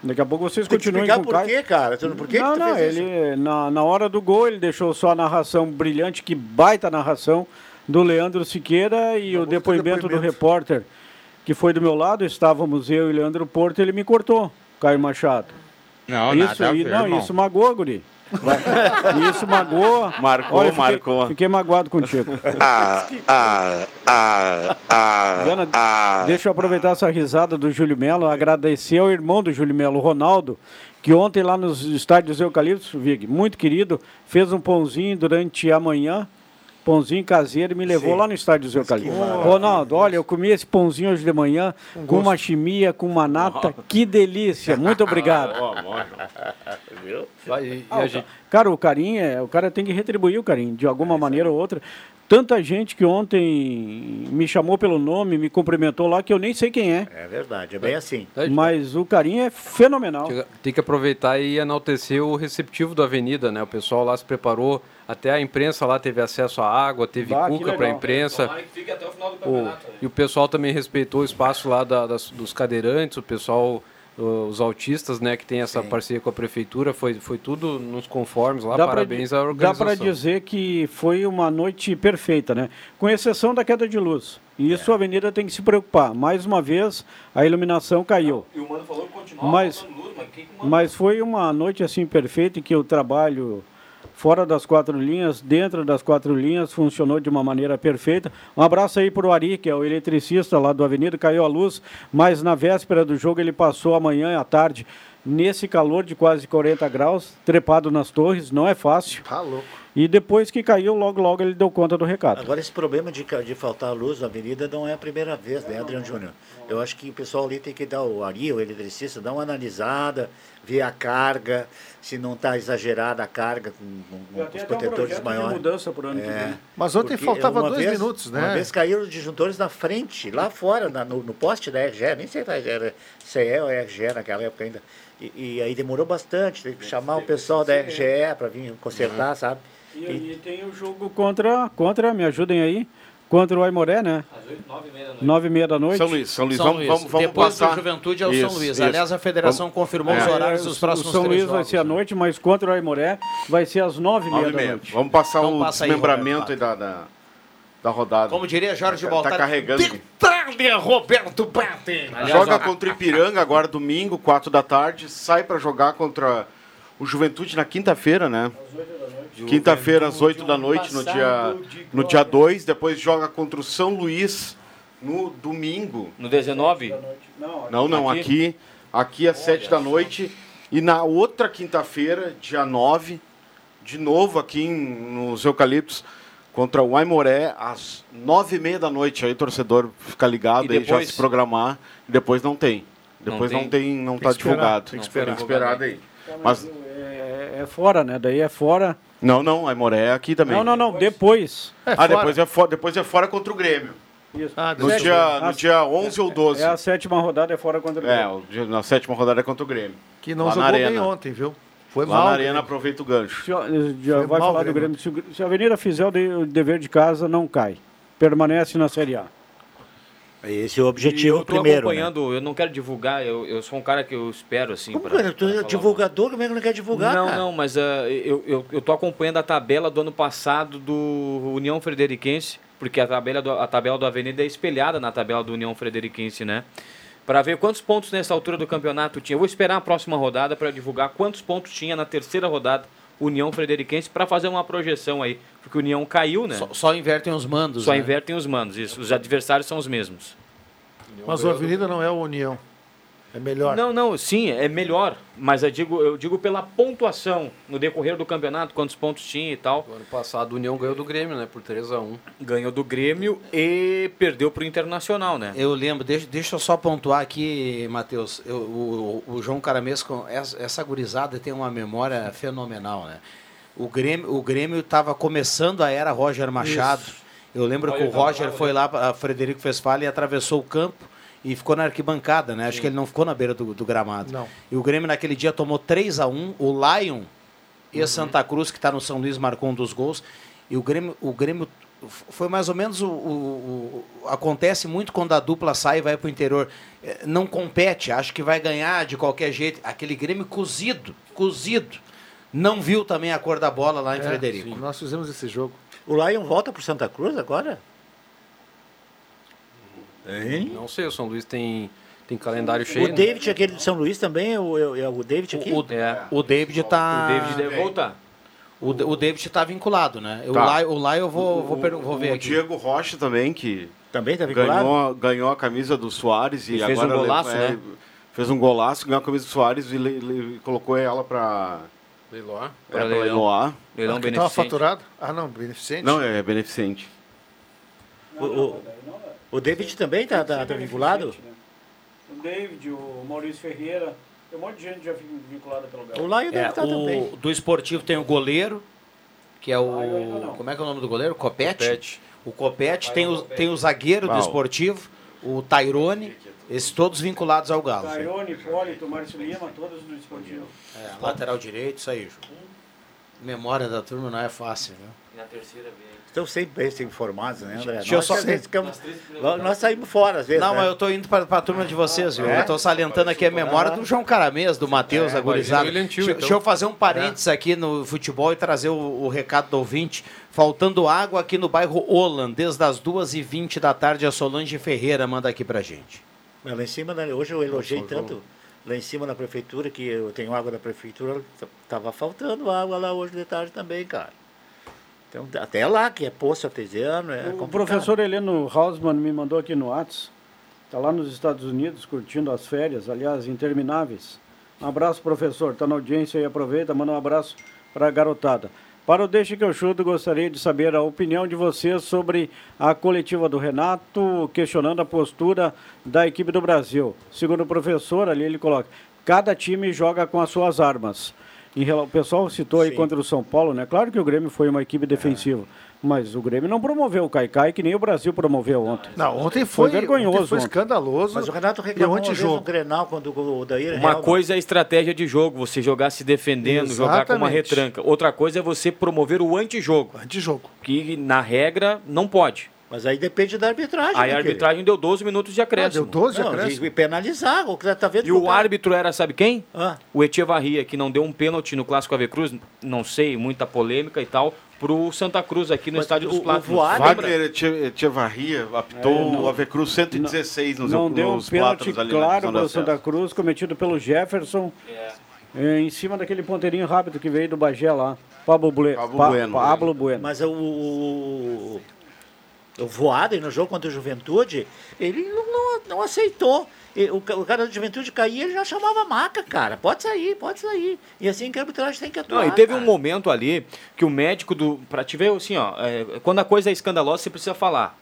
Daqui a pouco vocês Tem que continuem explicar com o por Caio. quê, cara? Por que que não, tu não, ele na, na hora do gol ele deixou só a narração brilhante, que baita narração do Leandro Siqueira e o depoimento, do repórter que foi do meu lado, estávamos eu e Leandro Porto, ele me cortou, Caio Machado. Não, isso, nada e- ver, não, irmão. isso magoou, guri. Isso magoou. Marcou, Olha, fiquei- marcou. Fiquei magoado contigo. Ah, ah, ah, ah, Diana, ah. deixa eu aproveitar essa risada do Júlio Melo, agradecer ao irmão do Júlio Melo, Ronaldo, que ontem lá nos estádios Eucaliptos, Vig, muito querido, fez um pãozinho durante a manhã, pãozinho caseiro, e me levou Sim. lá no estádio Eucaliptos. maravilha. Ronaldo, olha, eu comi esse pãozinho hoje de manhã com uma chimia, com uma nata, que delícia, muito obrigado. Viu? Ah, o ca- Cara, o carinho, é, o cara tem que retribuir o carinho, de alguma maneira ou outra. Tanta gente que ontem me chamou pelo nome, me cumprimentou lá, que eu nem sei quem é. É verdade, é bem assim. Mas o carinho é fenomenal. Tem que aproveitar e enaltecer o receptivo da Avenida, né? O pessoal lá se preparou, até a imprensa lá teve acesso à água, teve Bah, cuca para a imprensa. O né? e o pessoal também respeitou o espaço lá da- das- dos cadeirantes, o pessoal, os autistas, né, que tem essa parceria com a prefeitura, foi, foi tudo nos conformes lá, Dá pra parabéns di- à Dá organização. para dizer que foi uma noite perfeita, né? Com exceção da queda de luz. E isso a avenida tem que se preocupar. Mais uma vez, a iluminação caiu. E o Mano falou que continuava Mas, luz, mas mas foi uma noite assim perfeita em que o trabalho fora das quatro linhas, dentro das quatro linhas, funcionou de uma maneira perfeita. Um abraço aí para o Ari, que é o eletricista lá do Avenida, caiu a luz, mas na véspera do jogo ele passou amanhã e à tarde nesse calor de quase 40 graus, trepado nas torres, não é fácil. Tá louco. E depois que caiu, logo logo ele deu conta do recado. Agora, esse problema de, de faltar luz na avenida não é a primeira vez, né, Adriano Júnior? Eu acho que o pessoal ali tem que dar, o Ari, o eletricista, dar uma analisada, ver a carga, se não está exagerada a carga com, com- com os um protetores de maiores. mudança pro ano que vem. Mas ontem Porque faltava dois vez- minutos, né? Uma vez caíram os disjuntores na frente, lá fora, na- no, no poste da RGE, nem sei se era CE ou RGE naquela época ainda. E, e aí demorou bastante, teve que chamar o pessoal da RGE para vir consertar, sabe? E, e tem o jogo contra, contra, me ajudem aí, contra o Aimoré, né? Nove e meia da noite. São Luís, São Luís, São vamos, Luís. vamos, vamos Depois do passar. Juventude é o São Isso, Luís. isso. Aliás, a federação Vamos- confirmou os É. horários dos o próximos São três Luís vai jogos, ser à né? noite, mas contra o Aimoré vai ser às nove e meia Nove e da meia. noite. Vamos passar Então o passa desmembramento aí da, da, da rodada. Como diria Jorge tá, Baltar, Tá carregando. Detalhe, Roberto Bate. Joga contra o Ipiranga agora domingo, 4 da tarde. Sai para jogar contra o Juventude na quinta-feira, né? Quinta-feira às 8 da noite, no dia, no dia 2. Depois joga contra o São Luís no domingo. No 19? Não, não, aqui, aqui às 7 da noite. E na outra quinta-feira, dia 9, de novo aqui em- nos Eucaliptos, contra o Aimoré, às 9 e meia da noite. Aí, torcedor, fica ligado E aí, já depois? se programar. Depois não tem. Depois não tem? não Tem está que esperar, divulgado. tem que esperar. Tem que esperar daí. Mas, É, é fora, né? Daí é fora. não, não, Aimoré é aqui também. Não, não, não, depois. ah, depois é, fora, depois é fora contra o Grêmio. Isso. no, Sete- dia, no a- dia 11 ou 12. É a sétima rodada, é fora contra o É, Grêmio. o dia- na sétima rodada é contra o Grêmio. Que não Lá jogou bem ontem, viu? Foi Lá mal. na Arena Grêmio. aproveita o gancho. Já, já Foi vai mal, falar do Grêmio. Grêmio. Se, se a Avenida fizer o, de- o dever de casa, não cai. Permanece na Série A. Esse é o objetivo eu primeiro. né? acompanhando, eu não quero divulgar, eu, eu sou um cara que eu espero, assim. Como, pra- cara? Tu é divulgador, como é que não quer divulgar, Não, cara? não, mas ah, eu, eu, eu tô acompanhando a tabela do ano passado do União Frederiquense, porque a tabela do, a tabela do Avenida é espelhada na tabela do União Frederiquense, né? Para ver quantos pontos nessa altura do campeonato tinha. Eu vou esperar a próxima rodada para divulgar quantos pontos tinha na terceira rodada União Frederiquense para fazer uma projeção aí, porque o União caiu, né? Só, só invertem os mandos. Só né? invertem os mandos, isso. Os adversários são os mesmos. Mas o Avenida não é o União. É melhor. Não, não, sim, é melhor. Mas eu digo, eu digo pela pontuação no decorrer do campeonato, quantos pontos tinha e tal. No ano passado, o União ganhou do Grêmio, né? Por 3x1. Ganhou do Grêmio e perdeu pro Internacional, né? Eu lembro, deixa, deixa eu só pontuar aqui, Matheus. Eu- o, o João Caramesco, essa, essa gurizada tem uma memória fenomenal, né? O Grêmio o Grêmio estava começando a era Roger Machado. Eu lembro que o Roger foi lá, a Frederico Fesfala e atravessou o campo e ficou na arquibancada, né? Acho que ele não ficou na beira do, do gramado. Não. E o Grêmio naquele dia tomou 3 a 1 O Lion e a Santa Cruz, que está no São Luís, marcou um dos gols. E o Grêmio, o Grêmio foi mais ou menos o, o- o- Acontece muito quando a dupla sai e vai para o interior. Eh, Não compete, acho que vai ganhar de qualquer jeito. Aquele Grêmio cozido, cozido. Não viu também a cor da bola lá em É, Frederico. sim, Nós fizemos esse jogo. O Lion volta pro Santa Cruz agora? Hein? Não sei, o São Luís tem, tem calendário cheio. O né? David, aquele de São Luís também, é o, é o David aqui? O, o David tá. O David deve voltar. O, o David está vinculado, né? O Tá. lá, o lá eu vou, vou, per- vou ver o aqui. Diego Rocha também, que Também tá vinculado? ganhou, ganhou a camisa do Soares e, E fez agora um golaço, é, né? Fez um golaço, ganhou a camisa do Soares e le- le- colocou ela para Leiloar. é, Pra pra leilão. leiloar. Leilão beneficente. faturado? Ah, não, beneficente. Não, é beneficente. O, o, o David também tá, tá, tá vinculado? O David, o Maurício Ferreira, tem um monte de gente já vinculada pelo Belo. O Lion deve É, estar também. do esportivo tem o goleiro, que é Ah, o. não. Como é que é o nome do goleiro? Copete? Copete. O Copete tem o, tem o zagueiro do Uau. esportivo, o Tairone, esses todos vinculados ao Galo. Tairone, Hipólito, Márcio Lima, todos do esportivo. É, lateral direito, isso aí, Ju. Memória da turma não é fácil, viu? Na terceira vez. Estão sempre bem informados, né, André? Deixa eu nós, só- ficamos- nós, nós saímos fora, às vezes. Não, né? mas eu tô indo para a turma de vocês, viu? É? Eu tô salientando aqui a memória do João Caramês, do Matheus, É, a gurizada. imagina o William Tio, Deixa, então. deixa eu fazer um parênteses aqui no futebol e trazer o, o recado do ouvinte. Faltando água aqui no bairro Holland, desde as 2h20 da tarde, a Solange Ferreira manda aqui pra gente. Mas lá em cima, né, hoje eu elogiei tanto lá em cima na prefeitura, que eu tenho água da prefeitura, tava faltando água lá hoje de tarde também, cara. Então, até lá, que é poço artesiano, é O complicado. professor Heleno Hausmann me mandou aqui no Whats. Está lá nos Estados Unidos curtindo as férias, aliás, intermináveis. Um abraço, professor. Está na audiência e aproveita, manda um abraço para a garotada. Para o Deixa que eu chuto, gostaria de saber a opinião de vocês sobre a coletiva do Renato, questionando a postura da equipe do Brasil. Segundo o professor, ali ele coloca: cada time joga com as suas armas. Em o pessoal citou aí contra o São Paulo, né? Claro que o Grêmio foi uma equipe defensiva, mas o Grêmio não promoveu o Caicai que nem o Brasil promoveu ontem. Não, ontem foi, vergonhoso. ontem foi ontem. escandaloso. Mas o Renato reclamou uma vez no antijogo. Grenal quando o Daíra Uma Helma- coisa é a estratégia de jogo, você jogar se defendendo, jogar com uma Exatamente. retranca. Outra coisa é você promover o antijogo. Antijogo. Que, na regra, não pode. Mas aí depende da arbitragem. Aí né, a arbitragem deu 12 minutos de acréscimo. deu 12 Não, acréscimo. e penalizar, o que tá vendo E o árbitro era, sabe quem? Ah. O Echevarria, que não deu um pênalti no Clássico Ave Cruz, não sei, muita polêmica e tal, pro Santa Cruz aqui no Mas Estádio o- dos o Plátanos. Wagner Eche- Echevarria apitou É, não- o Avecruz 116 nos, Não deu um pênalti claro para o. Santa Cruz, cometido pelo Jefferson, eh, em cima daquele ponteirinho rápido que veio do Bagé lá. Pablo, Bue Pablo Pa- Bueno. Pablo Bueno. Mas o, o, o Voaden no jogo contra o Juventude, ele não, não, não aceitou. O, ca- o cara da Juventude caía, ele já chamava maca, cara. Pode sair, pode sair. E assim que a arbitragem tem que atuar. Não, e teve um cara. momento ali que o médico do. Pra te ver assim, ó, é, quando a coisa é escandalosa, você precisa falar.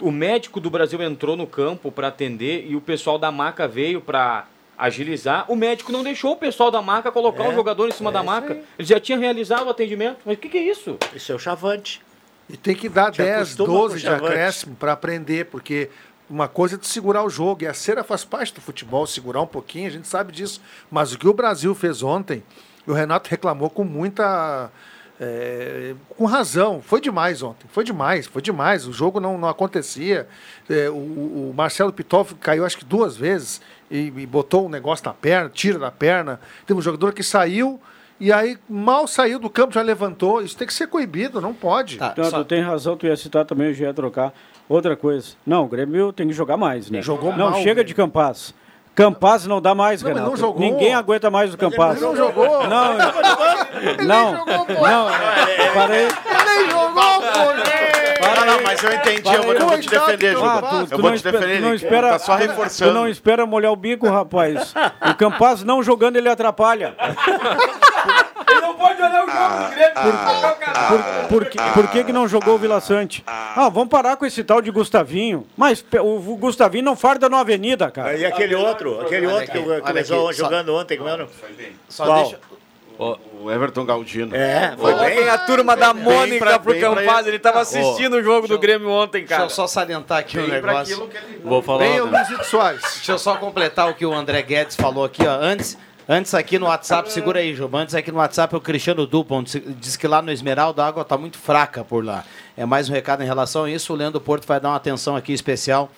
O médico do Brasil entrou no campo para atender e o pessoal da maca veio para agilizar. O médico não deixou o pessoal da maca colocar É, o jogador em cima é da maca. Ele já tinha realizado o atendimento. Mas o que, que é isso? Isso é o chavante. E tem que dar Te 10, acostuma 12 com de acréscimo para aprender, porque uma coisa é de segurar o jogo, e a cera faz parte do futebol, segurar um pouquinho, a gente sabe disso. Mas o que o Brasil fez ontem, o Renato reclamou com muita. é, com razão, foi demais ontem, foi demais, foi demais. O jogo não, não acontecia. É, o, o Marcelo Pitol caiu acho que duas vezes e, e botou um negócio na perna, tira da perna. Teve um jogador que saiu e aí mal saiu do campo, já levantou. Isso tem que ser coibido, não pode. Tá, Não, tu tem razão, tu ia citar também, eu já ia trocar. Outra coisa. Não, o Grêmio tem que jogar mais, né? Jogou Não, mal, chega Grêmio. de Campaz. Campaz não dá mais, Não, Renato. não jogou. Ninguém aguenta mais o Campaz. não jogou. Não, não, não, parei. Ele jogou, pô! Não, não, mas eu entendi, eu vou, eu vou te defender, Juba. Ah, tu, tu eu vou não, te espera, defender, tu não ele espera, tá só reforçando. Tu não espera molhar o bico, rapaz. O Campaz não jogando, ele atrapalha. Ele não pode olhar o jogo do Grêmio. Por, por, que, por que, que não jogou o Vila Sante? Ah, vamos parar com esse tal de Gustavinho. Mas o Gustavinho não farda na avenida, cara. E aquele outro, aquele outro que começou jogando ontem, como era? Só deixa. O Everton Galdino. É, foi bem. A turma da Mônica pra- pro Campaz, ele. tava assistindo o jogo do Grêmio ontem, Deixa cara. eu só salientar aqui um Bem pra negócio. aquilo que ele... Vou falar. Bem, o Luizito Soares. Deixa eu só completar o que o André Guedes falou aqui, ó. Antes, antes aqui no WhatsApp, segura aí, Juba. Antes aqui no WhatsApp, o Cristiano Dupont diz que lá no Esmeralda a água tá muito fraca por lá. É mais um recado em relação a isso. O Leandro Porto vai dar uma atenção aqui especial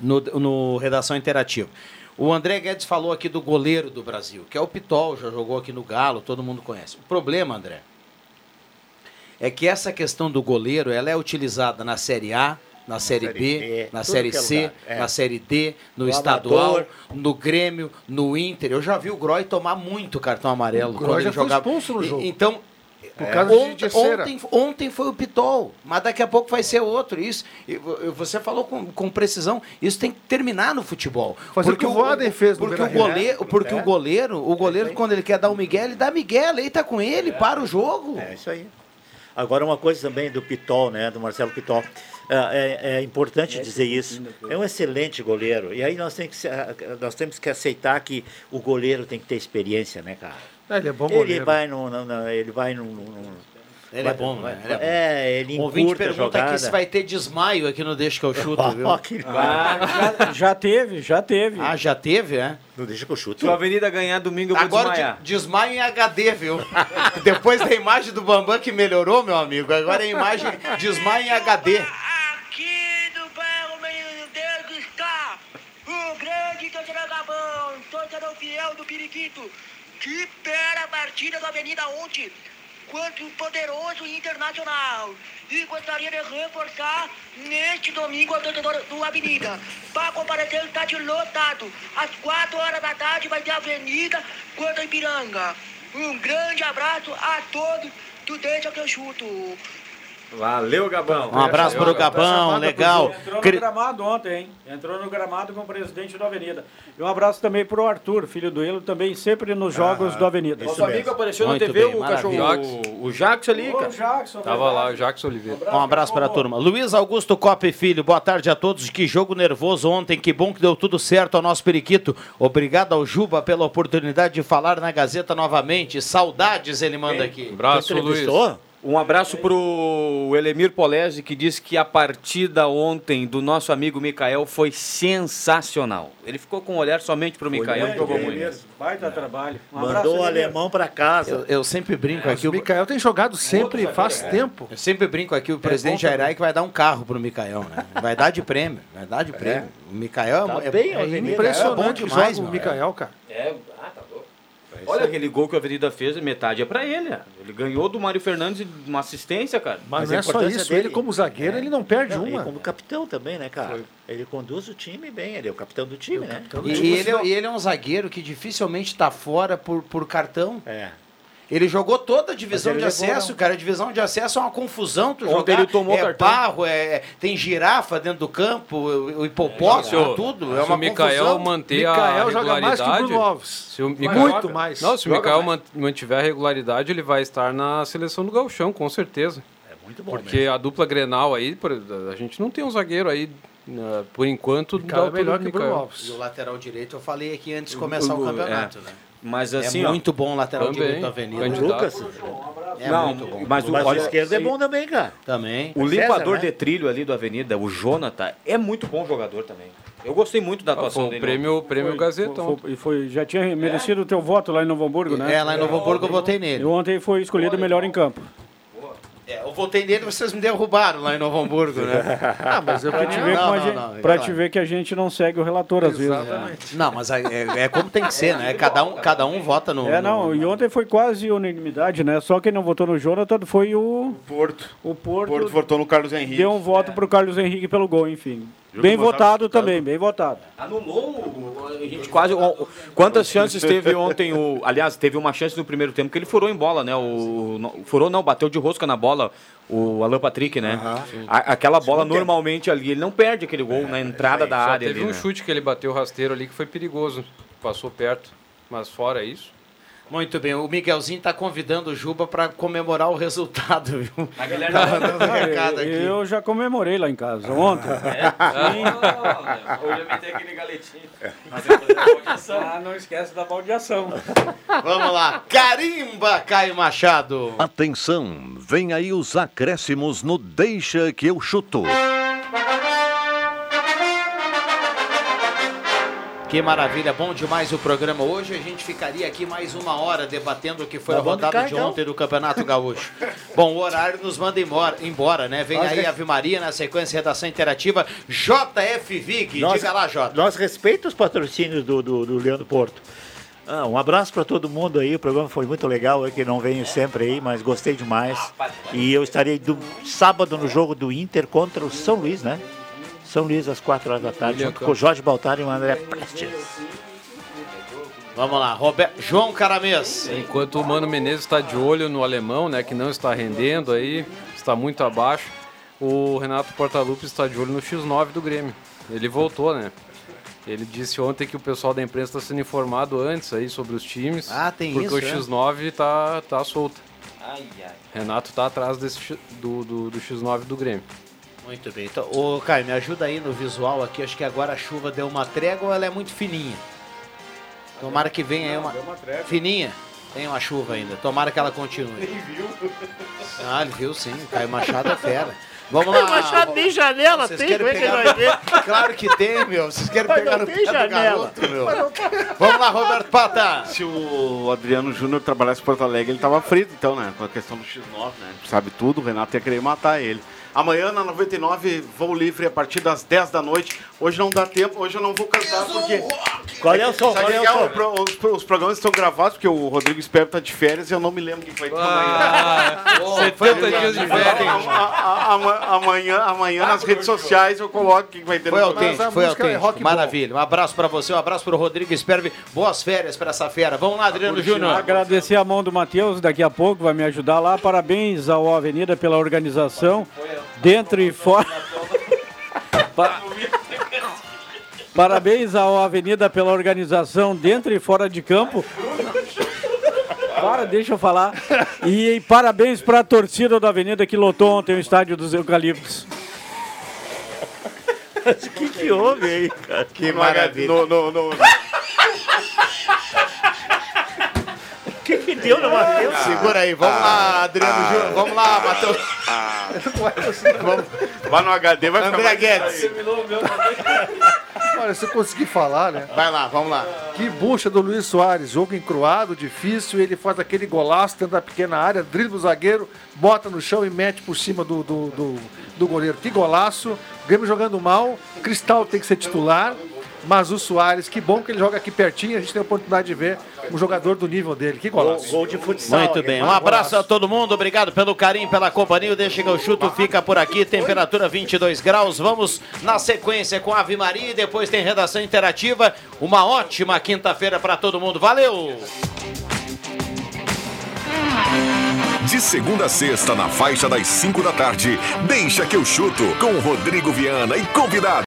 no, no Redação Interativa. O André Guedes falou aqui do goleiro do Brasil, que é o Pitol, já jogou aqui no Galo, todo mundo conhece. O problema, André, é que essa questão do goleiro, ela é utilizada na Série A, na Série Série B, B, na Série é C, é. na Série D, no, No estadual, amador. no Grêmio, no Inter. Eu já vi o Groy tomar muito cartão amarelo O quando ele jogava. expulso no E- jogo. Então, de- ontem, ontem, ontem foi o Pitol, mas daqui a pouco vai ser outro. Isso, vo- você falou com, com precisão, isso tem que terminar no futebol. Fazer o que o fez no porque o goleiro, porque É. o goleiro, o goleiro quando ele quer dar o Miguel, ele dá Miguel, ele tá com ele, para o jogo. É isso aí. Agora, uma coisa também do Pitol, né, do Marcelo Pitol. É, é- é importante dizer isso. É um excelente goleiro. E aí nós temos, que, se- nós temos que aceitar que o goleiro tem que ter experiência, né, cara? É, ele é bom Ele goleiro. vai no, no- no- ele vai no, no- no- Ele vai- é bom, vai- né? Ele é bom. É, ele O ouvinte a pergunta aqui se vai ter desmaio aqui no Deixa que eu chuto, viu? Ah, já, já teve, já teve. Ah, já teve, é? Não deixa que eu chuto. Se o Avenida ganhar domingo, eu vou Agora desmaiar. de- desmaio em HD, viu? Depois da imagem do Bambam que melhorou, meu amigo, agora é a imagem desmaio em HD. Aqui do bairro Menino Deus está grande torcedor Gabão, torcedor fiel do Periquito, que pera a partida da Avenida ontem contra o poderoso Internacional. E gostaria de reforçar neste domingo ao torcedor do Avenida. Para comparecer o estádio lotado. Às 4 horas da tarde vai ter Avenida contra Ipiranga. Um grande abraço a todos do Deixa que eu chuto. Valeu, Gabão. Um abraço pro Gabão, legal. Entrou Cri- no gramado ontem, hein? Entrou no gramado com o presidente da Avenida. E um abraço também pro Arthur, filho do Elo, também sempre nos jogos do Avenida. Nosso amigo apareceu Muito na TV, bem, o cachorro. O, o Jackson ali, cara. Jackson, Tava lá o Jackson Oliveira. Um abraço para a turma. Luiz Augusto Copa e Filho, boa tarde a todos. Que jogo nervoso ontem, que bom que deu tudo certo ao nosso periquito. Obrigado ao Juba pela oportunidade de falar na Gazeta novamente. Saudades, ele manda aqui. Abraço, Luiz. Um abraço pro Elemir Polese, que disse que a partida ontem do nosso amigo Mikael foi sensacional. Ele ficou com um olhar somente pro Mikael, bem, jogou muito. mesmo. Baita trabalho. Um Mandou abraço, o Elemir. alemão para casa. Eu, eu sempre brinco aqui. O Mikael tem jogado sempre, faz tempo. Eu sempre brinco aqui, o presidente Jairai que vai dar um carro pro Mikael, né? Vai dar de prêmio, vai dar de prêmio. O Mikael Tá é, bem, é, é é impressionante bom o demais, o. Mikael, cara. É. Olha aquele gol que a Avenida fez, metade é pra ele. né? Ele ganhou do Mário Fernandes e uma assistência, cara. Mas, Mas não é só isso, dele- ele como zagueiro, ele não perde Não, e uma. como capitão também, né, cara? Ele conduz o time bem, ele é o capitão do time, né? E, e ele, é- e ele é um zagueiro que dificilmente está fora por, por cartão. É. Ele jogou toda a divisão de acesso, não. cara. A divisão de acesso é uma confusão. Tu Ontem jogar, ele tomou é cartão. barro, é, tem girafa dentro do campo, o, hipopótamo, Se o- tudo. É se uma o Mikael confusão. manter a Mikael joga mais que regularidade... Bruno Alves. Se o Mikael- Muito mais. Não, se o Mikael mais. man- mantiver a regularidade, ele vai estar na seleção do Gauchão, com certeza. É muito bom Porque a dupla Grenal aí, a gente não tem um zagueiro aí, né, por enquanto, da Mikael é melhor que o Bruno. Alves. E o lateral direito, eu falei aqui antes de começar o, O- campeonato, é. né? Mas É assim, ó, muito bom o lateral Também, direito da Avenida. candidato. Lucas. É não, muito bom. mas o, Mas o olha, esquerdo é bom também, cara. Também. o César, limpador né? de trilho ali do Avenida, o Jonathan, é muito bom jogador também. Eu gostei muito da Ah, atuação foi o dele. prêmio, prêmio Foi- Gazeta foi- foi- E foi, já tinha merecido o teu voto lá em Novo Hamburgo, né? É, lá em Novo Hamburgo eu votei E nele. ontem foi escolhido o melhor em campo. É, eu votei nele, vocês me derrubaram lá em Novo Hamburgo, né? Ah, mas eu Pra te, ver Não, não, gente, não, pra te ver que a gente não segue o relator às vezes. né? Não, mas é, é como tem que ser, né? Cada um, cada um vota no. É, no- não, e ontem foi quase unanimidade, né? Só quem não votou no Jonathan foi o, Porto. o Porto. Porto votou no Carlos Henrique. Deu um voto pro Carlos Henrique pelo gol, enfim. Bem votado também, bem votado. Anulou, a gente quase. o- Quantas chances teve ontem o. Aliás, teve uma chance no primeiro tempo que ele furou em bola, né? O, no- furou não, bateu de rosca na bola o Alan Patrick, né? A- aquela bola normalmente ali, ele não perde aquele gol na entrada da Só área. teve ali, um né? chute que ele bateu rasteiro ali que foi perigoso. Passou perto. Mas fora isso. Muito bem, o Miguelzinho tá convidando o Juba para comemorar o resultado, viu? A galera Tá mandando recado aqui. Eu já comemorei lá em casa ontem. Hoje eu meti aquele galetinho. Ah, não esquece da baldeação. Vamos lá, carimba, Caio Machado. Atenção, vem aí os acréscimos no Deixa que eu chuto. Que maravilha, bom demais o programa. Hoje a gente ficaria aqui mais uma hora debatendo o que foi Tá a rodada de ontem do Campeonato Gaúcho. bom, o horário nos manda embora, embora né? Vem Nós aí res- Ave Maria na sequência Redação Interativa. JF Vig, Nós- diga lá, Jota. Nós respeitamos os patrocínios do, do, do Leandro Porto. Ah, um abraço para todo mundo aí, o programa foi muito legal, eu que não venho sempre aí, mas gostei demais. E eu estarei do sábado no jogo do Inter contra o São Luís, né? São Luís às 4 horas da tarde, William junto com o. Jorge Baltar e o André Prestes. Vamos lá, Roberto, João Caramês. Enquanto o Mano Menezes está de olho no alemão, né, que não está rendendo aí, está muito abaixo, o Renato Portaluppi está de olho no X9 do Grêmio. Ele voltou, né? Ele disse ontem que o pessoal da imprensa está sendo informado antes aí sobre os times. Ah, tem porque isso, o é? X9 tá, tá solto. Ai, ai. Renato tá atrás desse, do, do, do X9 do Grêmio. Muito bem. Então, ô, Caio, me ajuda aí no visual aqui. Acho que agora a chuva deu uma trégua ou ela é muito fininha? Tomara que venha aí uma. Fininha? Tem uma chuva ainda. Tomara que ela continue. Ele viu. Ah, ele viu sim. Caio Machado é fera. Vamos lá. Machado nem janela Vocês tem, querem como é que pegar ele vai ver? Claro que tem, meu. Vocês querem Mas pegar no tem pé do janela. garoto, meu. Vamos lá, Roberto Pata. Se o Adriano Júnior trabalhasse em Porto Alegre, ele tava frito, então, né? Com a questão do X9, né? Sabe tudo, o Renato ia querer matar ele. Amanhã na 99, voo livre a partir das 10 da noite. Hoje não dá tempo, hoje eu não vou cantar porque. Qual é o som? Qual é o som? o pro- os, os programas estão gravados porque o Rodrigo Espero tá de férias e eu não me lembro quem vai ter Ah, 70 dias de férias. A- a- amanhã, amanhã nas redes sociais eu coloco o que vai ter Foi autêntico, foi é autêntico. Maravilha. Um abraço pra você, um abraço pro Rodrigo Esperve. Boas férias pra essa fera. Vamos lá, Adriano Júnior. Agradecer a mão do Matheus, daqui a pouco vai me ajudar lá. Parabéns ao Avenida pela organização, dentro e fora. Pa- Parabéns ao Avenida pela organização dentro e fora de campo. Para, deixa eu falar. E, parabéns para a torcida da Avenida que lotou ontem o estádio dos Eucaliptos. O que, que houve aí, cara? Que maravilha. No, no, no... O que, que deu no Matheus? Segura aí, vamos lá, Adriano Júnior. Vamos lá, Matheus. Vamos, vai no HD, vai ficar André mais- Guedes. Olha, se eu conseguir falar, né? Vai lá, vamos lá. Que bucha do Luiz Soares. Jogo encruado, difícil. Ele faz aquele golaço dentro da pequena área, dribla o zagueiro, bota no chão e mete por cima do, do, do, do goleiro. Que golaço. Grêmio jogando mal. Cristal tem que ser titular. Mas o Soares, que bom que ele joga aqui pertinho. A gente tem a oportunidade de ver um jogador do nível dele. Que golaço. Gol de futsal. Muito bem, um abraço a todo mundo, obrigado pelo carinho, pela companhia. O Deixa que eu chuto fica por aqui, temperatura 22 graus. Vamos na sequência com Ave Maria e depois tem redação interativa. Uma ótima quinta-feira para todo mundo. Valeu! De segunda a sexta, na faixa das 5 da tarde, deixa que eu chuto com Rodrigo Viana e convidado.